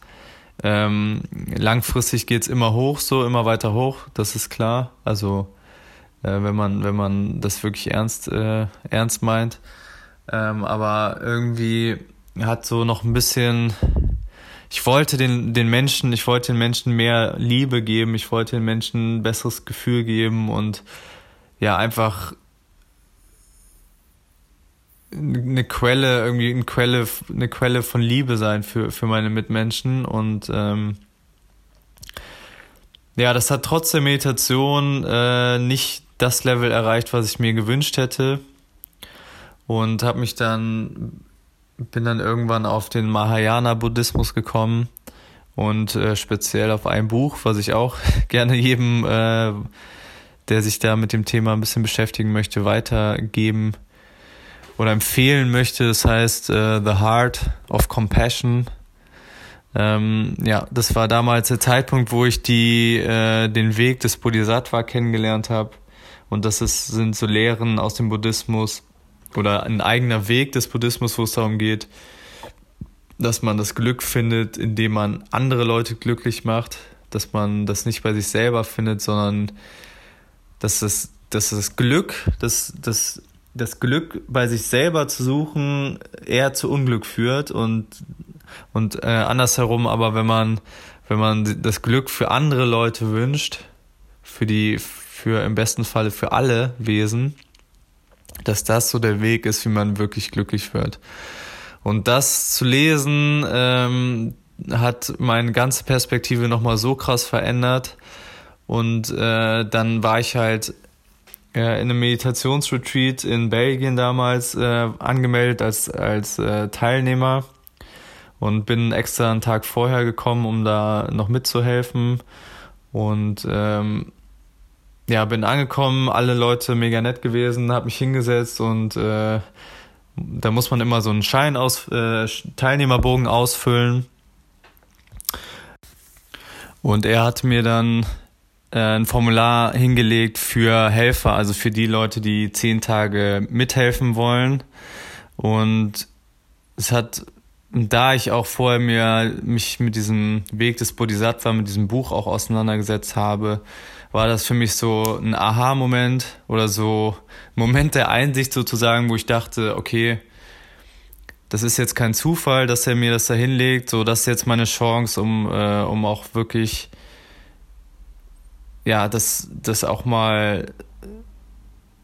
Ähm, langfristig geht's immer hoch, so immer weiter hoch, das ist klar. Also wenn man wenn man das wirklich ernst äh, ernst meint. Ähm, aber irgendwie hat so noch ein bisschen, ich wollte den, den Menschen, ich wollte den Menschen mehr Liebe geben, ich wollte den Menschen ein besseres Gefühl geben und ja, einfach eine Quelle, irgendwie eine Quelle, eine Quelle von Liebe sein für, für meine Mitmenschen und ähm, ja, das hat trotz der Meditation äh, nicht das Level erreicht, was ich mir gewünscht hätte und habe mich dann bin dann irgendwann auf den Mahayana Buddhismus gekommen und äh, speziell auf ein Buch, was ich auch gerne jedem, äh, der sich da mit dem Thema ein bisschen beschäftigen möchte, weitergeben oder empfehlen möchte. Das heißt äh, The Heart of Compassion. Ähm, ja, das war damals der Zeitpunkt, wo ich die äh, den Weg des Bodhisattva kennengelernt habe und das ist, sind so Lehren aus dem Buddhismus oder ein eigener Weg des Buddhismus, wo es darum geht, dass man das Glück findet, indem man andere Leute glücklich macht, dass man das nicht bei sich selber findet, sondern dass das, dass das Glück, dass das, das Glück bei sich selber zu suchen eher zu Unglück führt und, und äh, andersherum, aber wenn man, wenn man das Glück für andere Leute wünscht, für die, für im besten Falle für alle Wesen, dass das so der Weg ist, wie man wirklich glücklich wird. Und das zu lesen ähm, hat meine ganze Perspektive nochmal so krass verändert. Und äh, dann war ich halt äh, in einem Meditationsretreat in Belgien damals äh, angemeldet als, als äh, Teilnehmer und bin extra einen Tag vorher gekommen, um da noch mitzuhelfen. Und ähm, ja, bin angekommen, alle Leute mega nett gewesen, habe mich hingesetzt und äh, da muss man immer so einen Schein aus, äh, Teilnehmerbogen ausfüllen. Und er hat mir dann äh, ein Formular hingelegt für Helfer, also für die Leute, die zehn Tage mithelfen wollen. Und es hat, da ich auch vorher mir mich mit diesem Weg des Bodhisattva, mit diesem Buch auch auseinandergesetzt habe, war das für mich so ein Aha-Moment oder so Moment der Einsicht sozusagen, wo ich dachte, okay, das ist jetzt kein Zufall, dass er mir das da hinlegt, so das ist jetzt meine Chance, um, äh, um auch wirklich, ja, das, das auch mal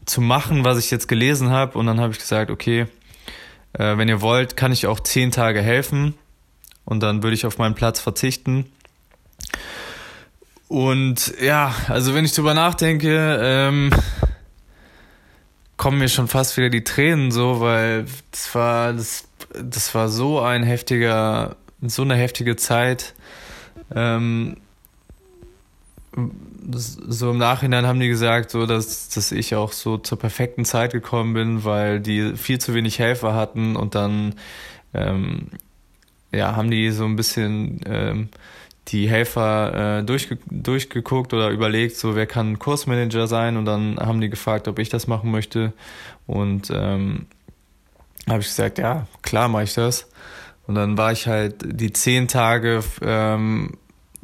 zu machen, was ich jetzt gelesen habe. Und dann habe ich gesagt, okay, äh, wenn ihr wollt, kann ich auch zehn Tage helfen und dann würde ich auf meinen Platz verzichten. Und ja, also wenn ich drüber nachdenke, ähm, kommen mir schon fast wieder die Tränen so, weil das war, das, das war so ein heftiger, so eine heftige Zeit. Ähm, so im Nachhinein haben die gesagt, so dass, dass ich auch so zur perfekten Zeit gekommen bin, weil die viel zu wenig Helfer hatten und dann ähm, ja, haben die so ein bisschen ähm, die Helfer äh, durchge durchgeguckt oder überlegt, so wer kann Kursmanager sein? Und dann haben die gefragt, ob ich das machen möchte. Und ähm, habe ich gesagt, ja, klar mache ich das. Und dann war ich halt die zehn Tage ähm,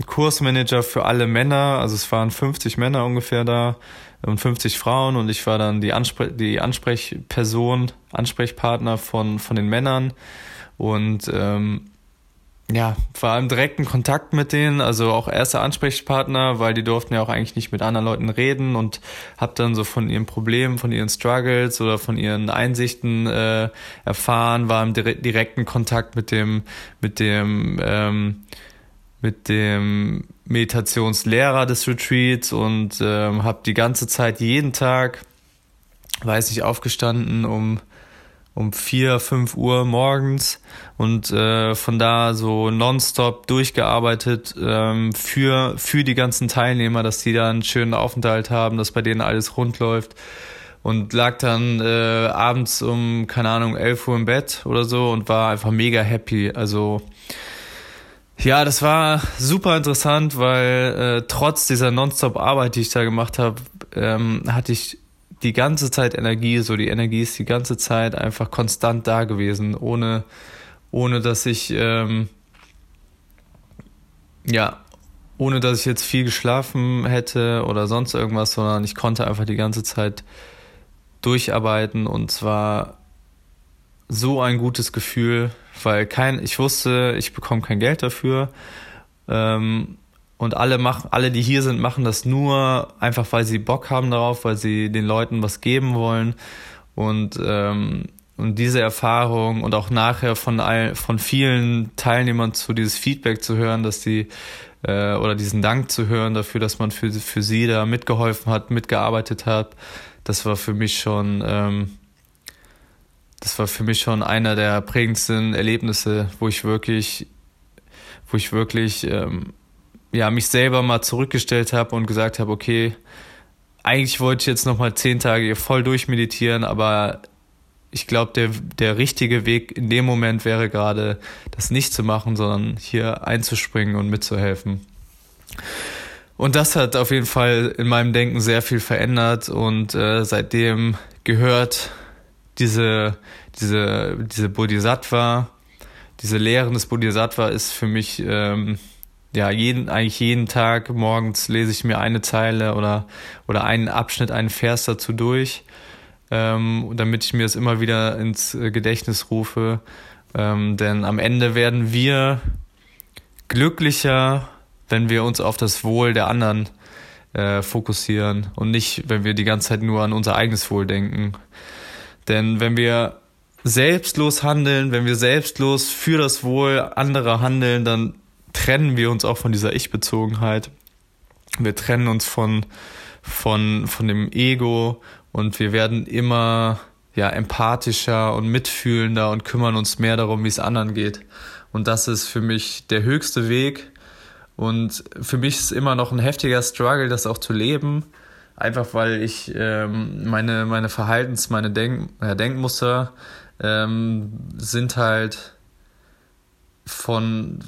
Kursmanager für alle Männer. Also es waren 50 Männer ungefähr da und 50 Frauen. Und ich war dann die, Anspre die Ansprechperson, Ansprechpartner von, von den Männern. Und ähm, ja, war im direkten Kontakt mit denen, also auch erster Ansprechpartner, weil die durften ja auch eigentlich nicht mit anderen Leuten reden und hab dann so von ihren Problemen, von ihren Struggles oder von ihren Einsichten äh, erfahren, war im direkten Kontakt mit dem, mit dem, ähm, mit dem Meditationslehrer des Retreats und ähm, habe die ganze Zeit jeden Tag, weiß ich, aufgestanden um um vier, fünf Uhr morgens und äh, von da so nonstop durchgearbeitet ähm, für, für die ganzen Teilnehmer, dass die da einen schönen Aufenthalt haben, dass bei denen alles rund läuft und lag dann äh, abends um, keine Ahnung, elf Uhr im Bett oder so und war einfach mega happy. Also ja, das war super interessant, weil äh, trotz dieser Nonstop-Arbeit, die ich da gemacht habe, ähm, hatte ich die ganze Zeit Energie, so die Energie ist die ganze Zeit einfach konstant da gewesen, ohne, ohne dass ich, ähm, ja, ohne dass ich jetzt viel geschlafen hätte oder sonst irgendwas, sondern ich konnte einfach die ganze Zeit durcharbeiten und zwar so ein gutes Gefühl, weil kein, ich wusste, ich bekomme kein Geld dafür. Ähm, und alle machen, alle, die hier sind, machen das nur einfach, weil sie Bock haben darauf, weil sie den Leuten was geben wollen. Und, ähm, und diese Erfahrung und auch nachher von all, von vielen Teilnehmern zu dieses Feedback zu hören, dass die äh, oder diesen Dank zu hören dafür, dass man für, für sie da mitgeholfen hat, mitgearbeitet hat, das war für mich schon ähm, das war für mich schon einer der prägendsten Erlebnisse, wo ich wirklich, wo ich wirklich ähm, ja, mich selber mal zurückgestellt habe und gesagt habe, okay, eigentlich wollte ich jetzt nochmal zehn Tage voll durchmeditieren, aber ich glaube, der, der richtige Weg in dem Moment wäre gerade, das nicht zu machen, sondern hier einzuspringen und mitzuhelfen. Und das hat auf jeden Fall in meinem Denken sehr viel verändert und äh, seitdem gehört diese, diese, diese Bodhisattva, diese Lehren des Bodhisattva ist für mich ähm, ja, jeden, eigentlich jeden Tag morgens lese ich mir eine Zeile oder, oder einen Abschnitt, einen Vers dazu durch, ähm, damit ich mir es immer wieder ins äh, Gedächtnis rufe. Ähm, denn am Ende werden wir glücklicher, wenn wir uns auf das Wohl der anderen äh, fokussieren und nicht, wenn wir die ganze Zeit nur an unser eigenes Wohl denken. Denn wenn wir selbstlos handeln, wenn wir selbstlos für das Wohl anderer handeln, dann trennen wir uns auch von dieser Ich-Bezogenheit. Wir trennen uns von, von, von dem Ego und wir werden immer ja, empathischer und mitfühlender und kümmern uns mehr darum, wie es anderen geht. Und das ist für mich der höchste Weg. Und für mich ist immer noch ein heftiger Struggle, das auch zu leben. Einfach weil ich ähm, meine, meine Verhaltens-, meine Denk ja, Denkmuster ähm, sind halt von,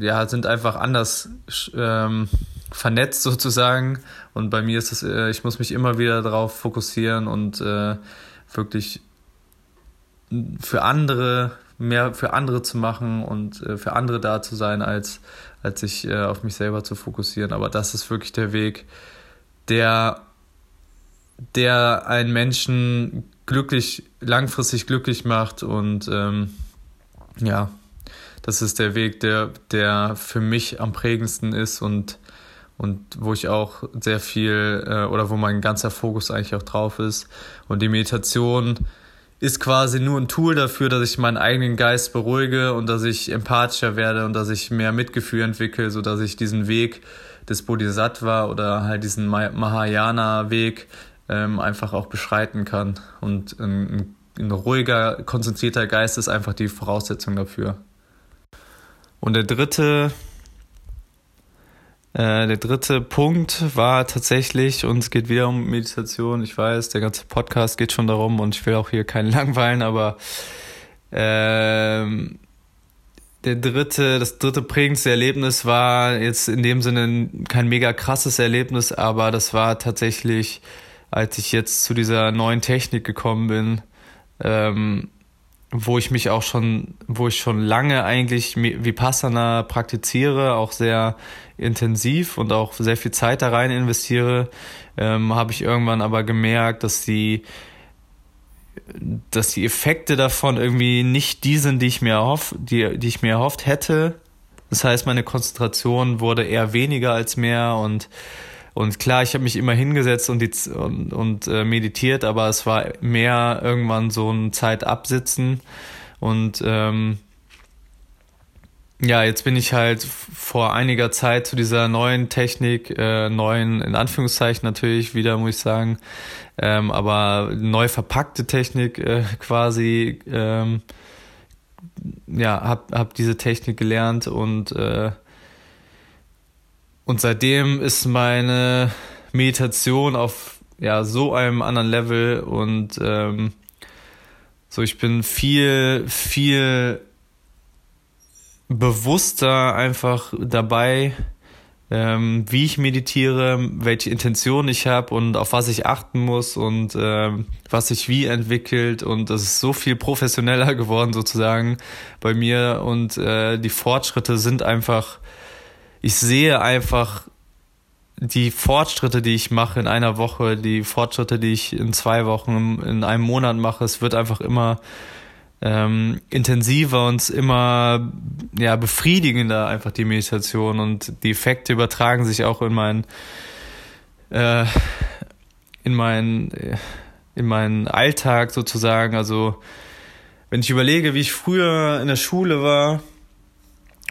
ja, sind einfach anders ähm, vernetzt sozusagen. Und bei mir ist es, äh, ich muss mich immer wieder darauf fokussieren und äh, wirklich für andere, mehr für andere zu machen und äh, für andere da zu sein, als, als sich äh, auf mich selber zu fokussieren. Aber das ist wirklich der Weg, der, der einen Menschen glücklich, langfristig glücklich macht und ähm, ja, das ist der Weg, der, der für mich am prägendsten ist und, und wo ich auch sehr viel äh, oder wo mein ganzer Fokus eigentlich auch drauf ist. Und die Meditation ist quasi nur ein Tool dafür, dass ich meinen eigenen Geist beruhige und dass ich empathischer werde und dass ich mehr Mitgefühl entwickle, sodass ich diesen Weg des Bodhisattva oder halt diesen Mahayana-Weg ähm, einfach auch beschreiten kann. Und ein, ein ruhiger, konzentrierter Geist ist einfach die Voraussetzung dafür. Und der dritte, äh, der dritte Punkt war tatsächlich, und es geht wieder um Meditation. Ich weiß, der ganze Podcast geht schon darum und ich will auch hier keinen langweilen, aber ähm, der dritte, das dritte prägendste Erlebnis war jetzt in dem Sinne kein mega krasses Erlebnis, aber das war tatsächlich, als ich jetzt zu dieser neuen Technik gekommen bin, ähm, wo ich mich auch schon, wo ich schon lange eigentlich Vipassana praktiziere, auch sehr intensiv und auch sehr viel Zeit da rein investiere, ähm, habe ich irgendwann aber gemerkt, dass die, dass die Effekte davon irgendwie nicht die sind, die ich mir erhofft, die, die ich mir erhofft hätte. Das heißt, meine Konzentration wurde eher weniger als mehr und und klar, ich habe mich immer hingesetzt und, die, und, und äh, meditiert, aber es war mehr irgendwann so ein Zeitabsitzen. Und ähm, ja, jetzt bin ich halt vor einiger Zeit zu dieser neuen Technik, äh, neuen, in Anführungszeichen natürlich wieder, muss ich sagen, ähm, aber neu verpackte Technik äh, quasi, ähm, ja, hab, hab diese Technik gelernt und äh, und seitdem ist meine Meditation auf ja so einem anderen Level und ähm, so ich bin viel viel bewusster einfach dabei, ähm, wie ich meditiere, welche Intention ich habe und auf was ich achten muss und ähm, was sich wie entwickelt. Und das ist so viel professioneller geworden sozusagen bei mir. Und äh, die Fortschritte sind einfach ich sehe einfach die Fortschritte, die ich mache in einer Woche, die Fortschritte, die ich in zwei Wochen, in einem Monat mache, es wird einfach immer ähm, intensiver und immer ja, befriedigender einfach die Meditation und die Effekte übertragen sich auch in meinen äh, in meinen in meinen Alltag sozusagen. Also wenn ich überlege, wie ich früher in der Schule war,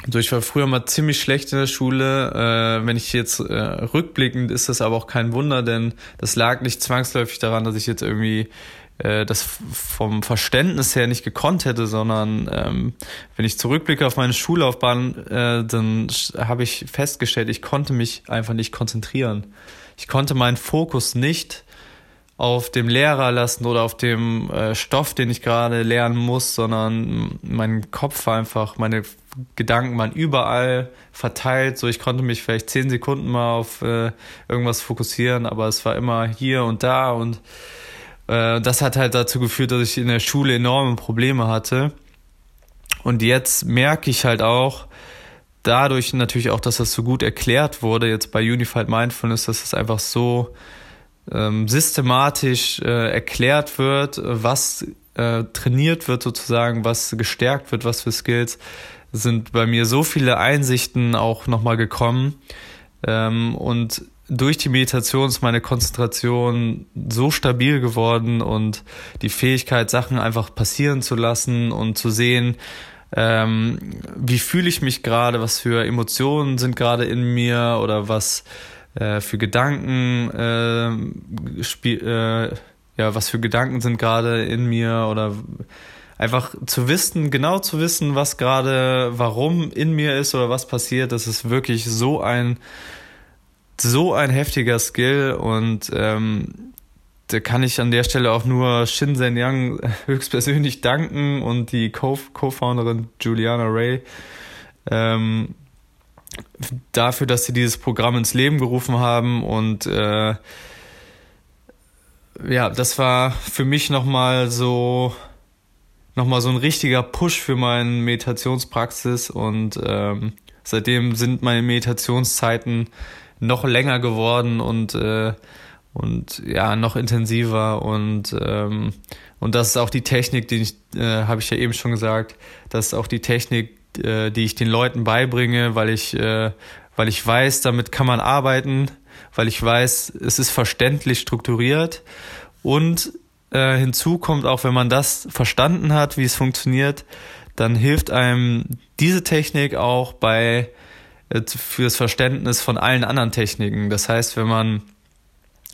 also ich war früher mal ziemlich schlecht in der Schule. Äh, wenn ich jetzt äh, rückblickend ist das aber auch kein Wunder, denn das lag nicht zwangsläufig daran, dass ich jetzt irgendwie äh, das vom Verständnis her nicht gekonnt hätte, sondern ähm, wenn ich zurückblicke auf meine Schullaufbahn, äh, dann habe ich festgestellt, ich konnte mich einfach nicht konzentrieren. Ich konnte meinen Fokus nicht auf dem Lehrer lassen oder auf dem äh, Stoff, den ich gerade lernen muss, sondern mein Kopf war einfach, meine Gedanken waren überall verteilt. So, ich konnte mich vielleicht zehn Sekunden mal auf äh, irgendwas fokussieren, aber es war immer hier und da und äh, das hat halt dazu geführt, dass ich in der Schule enorme Probleme hatte. Und jetzt merke ich halt auch, dadurch natürlich auch, dass das so gut erklärt wurde, jetzt bei Unified Mindfulness, dass es einfach so ähm, systematisch äh, erklärt wird, was äh, trainiert wird sozusagen, was gestärkt wird, was für Skills, sind bei mir so viele Einsichten auch nochmal gekommen. Ähm, und durch die Meditation ist meine Konzentration so stabil geworden und die Fähigkeit, Sachen einfach passieren zu lassen und zu sehen, ähm, wie fühle ich mich gerade, was für Emotionen sind gerade in mir oder was äh, für Gedanken äh, spiel, äh, ja, was für Gedanken sind gerade in mir oder einfach zu wissen, genau zu wissen, was gerade, warum in mir ist oder was passiert, das ist wirklich so ein so ein heftiger Skill und ähm, da kann ich an der Stelle auch nur Shinzen Yang höchstpersönlich danken und die Co-Founderin Juliana Ray ähm, dafür, dass sie dieses Programm ins Leben gerufen haben und äh, ja, das war für mich nochmal so nochmal so ein richtiger Push für meine Meditationspraxis und ähm, seitdem sind meine Meditationszeiten noch länger geworden und äh, und ja noch intensiver und ähm, und das ist auch die Technik, die ich äh, habe ich ja eben schon gesagt, das ist auch die Technik, äh, die ich den Leuten beibringe, weil ich äh, weil ich weiß, damit kann man arbeiten, weil ich weiß, es ist verständlich strukturiert und äh, hinzu kommt auch, wenn man das verstanden hat, wie es funktioniert, dann hilft einem diese Technik auch bei äh, für das Verständnis von allen anderen Techniken. Das heißt, wenn man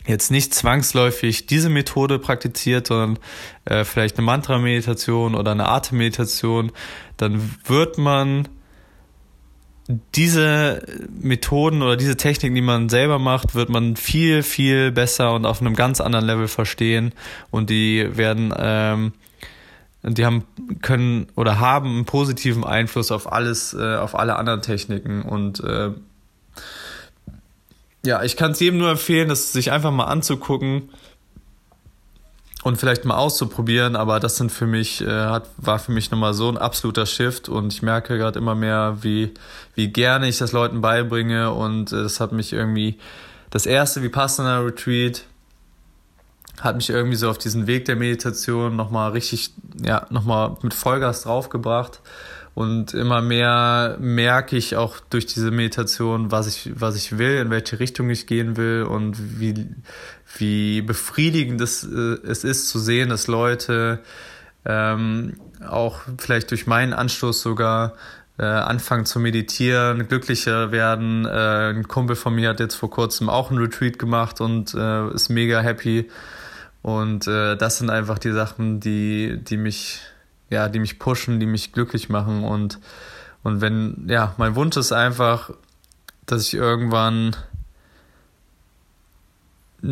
jetzt nicht zwangsläufig diese Methode praktiziert, sondern äh, vielleicht eine Mantra-Meditation oder eine Atemmeditation, dann wird man diese Methoden oder diese Techniken, die man selber macht, wird man viel, viel besser und auf einem ganz anderen Level verstehen. Und die werden, ähm, die haben, können oder haben einen positiven Einfluss auf alles, äh, auf alle anderen Techniken. Und äh, ja, ich kann es jedem nur empfehlen, das sich einfach mal anzugucken und vielleicht mal auszuprobieren, aber das sind für mich, äh, hat, war für mich nochmal so ein absoluter Shift und ich merke gerade immer mehr, wie, wie gerne ich das Leuten beibringe und äh, das hat mich irgendwie, das erste Vipassana Retreat hat mich irgendwie so auf diesen Weg der Meditation nochmal richtig, ja, nochmal mit Vollgas draufgebracht und immer mehr merke ich auch durch diese Meditation, was ich, was ich will, in welche Richtung ich gehen will und wie, wie befriedigend es, äh, es ist zu sehen, dass Leute ähm, auch vielleicht durch meinen Anstoß sogar äh, anfangen zu meditieren, glücklicher werden. Äh, ein Kumpel von mir hat jetzt vor kurzem auch ein Retreat gemacht und äh, ist mega happy. Und äh, das sind einfach die Sachen, die, die mich ja, die mich pushen, die mich glücklich machen und, und wenn, ja, mein Wunsch ist einfach, dass ich irgendwann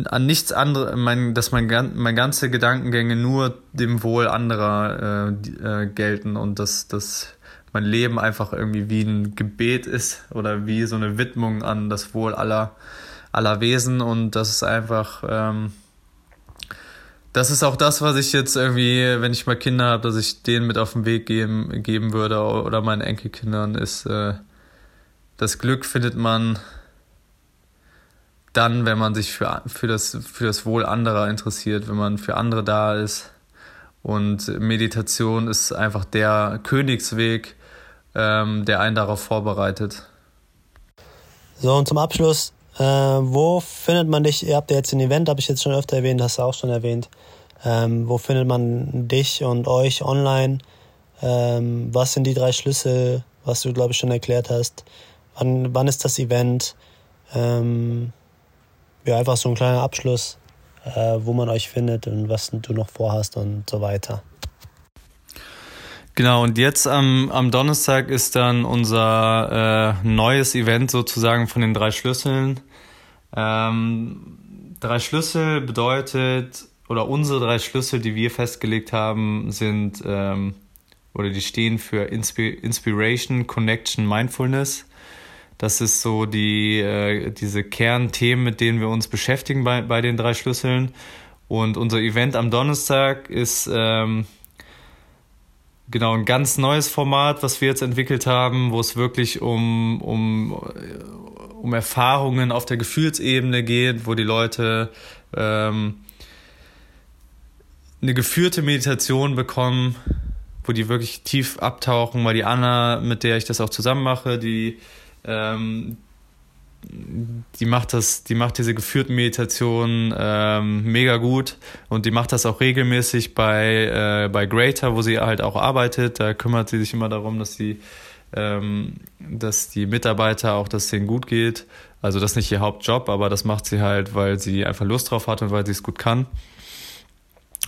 an nichts anderes, mein, dass mein, mein ganze Gedankengänge nur dem Wohl anderer äh, äh, gelten und dass, dass mein Leben einfach irgendwie wie ein Gebet ist oder wie so eine Widmung an das Wohl aller, aller Wesen und das ist einfach, ähm, das ist auch das, was ich jetzt irgendwie, wenn ich mal Kinder habe, dass ich denen mit auf den Weg geben, geben würde oder meinen Enkelkindern, ist, äh, das Glück findet man dann, wenn man sich für, für, das, für das Wohl anderer interessiert, wenn man für andere da ist. Und Meditation ist einfach der Königsweg, ähm, der einen darauf vorbereitet. So, und zum Abschluss, äh, wo findet man dich? Ihr habt ja jetzt ein Event, habe ich jetzt schon öfter erwähnt, hast du auch schon erwähnt. Ähm, wo findet man dich und euch online? Ähm, was sind die drei Schlüssel, was du, glaube ich, schon erklärt hast? Wann, wann ist das Event? Ähm, ja, einfach so ein kleiner Abschluss, äh, wo man euch findet und was du noch vorhast und so weiter. Genau, und jetzt am, am Donnerstag ist dann unser äh, neues Event sozusagen von den drei Schlüsseln. Ähm, drei Schlüssel bedeutet, oder unsere drei Schlüssel, die wir festgelegt haben, sind, ähm, oder die stehen für Insp Inspiration, Connection, Mindfulness. Das ist so die, äh, diese Kernthemen, mit denen wir uns beschäftigen bei, bei den drei Schlüsseln. Und unser Event am Donnerstag ist ähm, genau ein ganz neues Format, was wir jetzt entwickelt haben, wo es wirklich um, um, um Erfahrungen auf der Gefühlsebene geht, wo die Leute ähm, eine geführte Meditation bekommen, wo die wirklich tief abtauchen, weil die Anna, mit der ich das auch zusammen mache, die, ähm, die macht das, die macht diese geführten Meditationen ähm, mega gut und die macht das auch regelmäßig bei, äh, bei Greater, wo sie halt auch arbeitet. Da kümmert sie sich immer darum, dass sie ähm, dass die Mitarbeiter auch, dass es denen gut geht. Also das ist nicht ihr Hauptjob, aber das macht sie halt, weil sie einfach Lust drauf hat und weil sie es gut kann.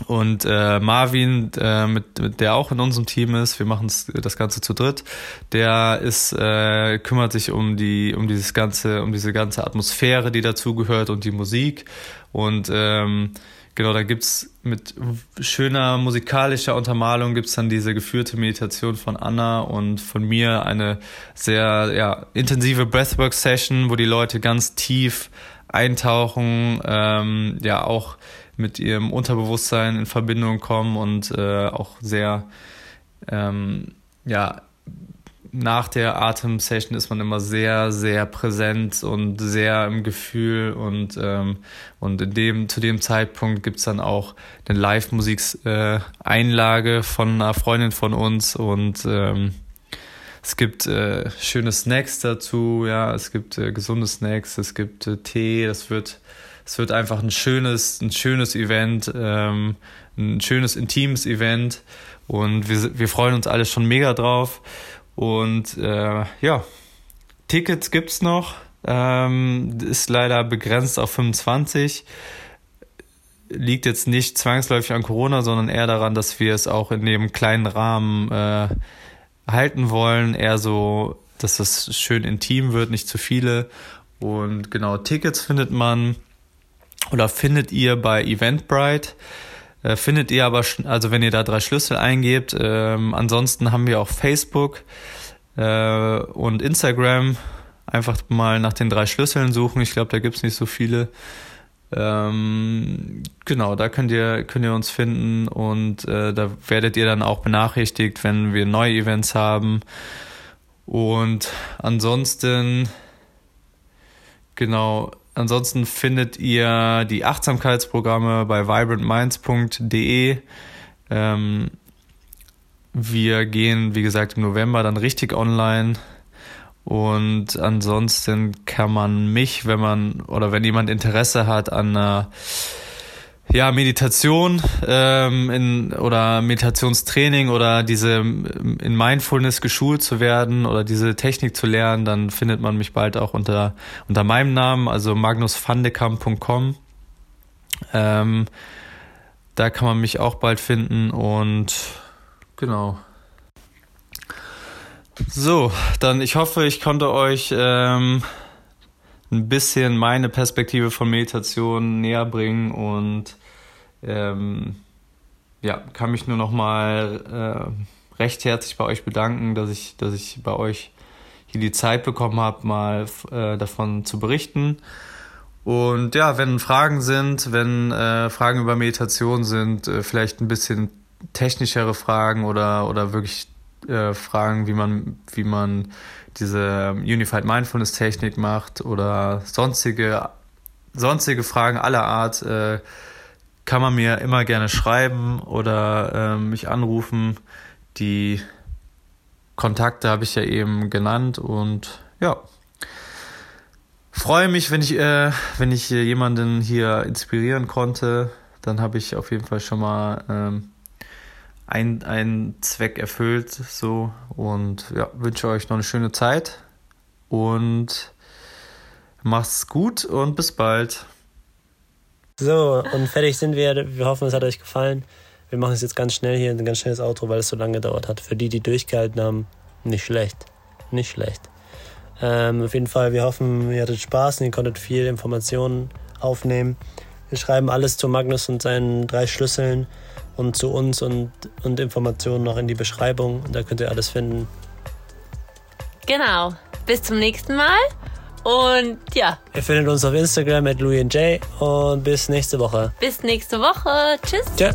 Und äh, Marvin, äh, mit, mit der auch in unserem Team ist, wir machen das Ganze zu dritt, der ist, äh, kümmert sich um die, um dieses ganze, um diese ganze Atmosphäre, die dazugehört und die Musik. Und ähm, genau, da gibt's mit schöner musikalischer Untermalung gibt's dann diese geführte Meditation von Anna und von mir eine sehr ja, intensive Breathwork-Session, wo die Leute ganz tief eintauchen, ähm, ja auch mit ihrem Unterbewusstsein in Verbindung kommen und äh, auch sehr, ähm, ja, nach der Atemsession ist man immer sehr, sehr präsent und sehr im Gefühl und, ähm, und in dem, zu dem Zeitpunkt gibt's dann auch eine Live-Musik-Einlage äh, von einer Freundin von uns und ähm, es gibt äh, schöne Snacks dazu, ja, es gibt äh, gesunde Snacks, es gibt äh, Tee, das wird es wird einfach ein schönes, ein schönes Event, ähm, ein schönes, intimes Event. Und wir, wir freuen uns alle schon mega drauf. Und äh, ja, Tickets gibt's noch. Ähm, ist leider begrenzt auf 25. Liegt jetzt nicht zwangsläufig an Corona, sondern eher daran, dass wir es auch in dem kleinen Rahmen äh, halten wollen. Eher so, dass es schön intim wird, nicht zu viele. Und genau, Tickets findet man oder findet ihr bei Eventbrite. Äh, findet ihr aber, also wenn ihr da drei Schlüssel eingebt, ähm, ansonsten haben wir auch Facebook äh, und Instagram. Einfach mal nach den drei Schlüsseln suchen. Ich glaube, da gibt's nicht so viele. Ähm, genau, da könnt ihr, könnt ihr uns finden und äh, da werdet ihr dann auch benachrichtigt, wenn wir neue Events haben. Und ansonsten, genau, ansonsten findet ihr die Achtsamkeitsprogramme bei vibrantminds.de. Ähm, wir gehen, wie gesagt, im November dann richtig online. Und ansonsten kann man mich, wenn man oder wenn jemand Interesse hat an einer ja, Meditation ähm, in, oder Meditationstraining oder diese in Mindfulness geschult zu werden oder diese Technik zu lernen, dann findet man mich bald auch unter, unter meinem Namen, also magnusfandekam.com. Ähm, da kann man mich auch bald finden und genau. So, dann ich hoffe, ich konnte euch ähm, ein bisschen meine Perspektive von Meditation näher bringen und ähm, ja, kann mich nur noch mal äh, recht herzlich bei euch bedanken, dass ich, dass ich bei euch hier die Zeit bekommen habe, mal äh, davon zu berichten. Und ja, wenn Fragen sind, wenn äh, Fragen über Meditation sind, äh, vielleicht ein bisschen technischere Fragen oder, oder wirklich äh, Fragen, wie man, wie man diese Unified Mindfulness Technik macht oder sonstige, sonstige Fragen aller Art, äh, kann man mir immer gerne schreiben oder äh, mich anrufen. Die Kontakte habe ich ja eben genannt und ja. Freue mich, wenn ich, äh, wenn ich jemanden hier inspirieren konnte. Dann habe ich auf jeden Fall schon mal ähm, einen, Zweck erfüllt. So und ja, wünsche euch noch eine schöne Zeit und macht's gut und bis bald. So, und fertig sind wir. Wir hoffen, es hat euch gefallen. Wir machen es jetzt ganz schnell hier, ein ganz schnelles Outro, weil es so lange gedauert hat. Für die, die durchgehalten haben, nicht schlecht. Nicht schlecht. Ähm, auf jeden Fall, wir hoffen, ihr hattet Spaß und ihr konntet viel Informationen aufnehmen. Wir schreiben alles zu Magnus und seinen drei Schlüsseln und zu uns und, und Informationen noch in die Beschreibung. Da könnt ihr alles finden. Genau. Bis zum nächsten Mal. Und ja. Ihr findet uns auf Instagram at LouisJ und bis nächste Woche. Bis nächste Woche. Tschüss. Tschö.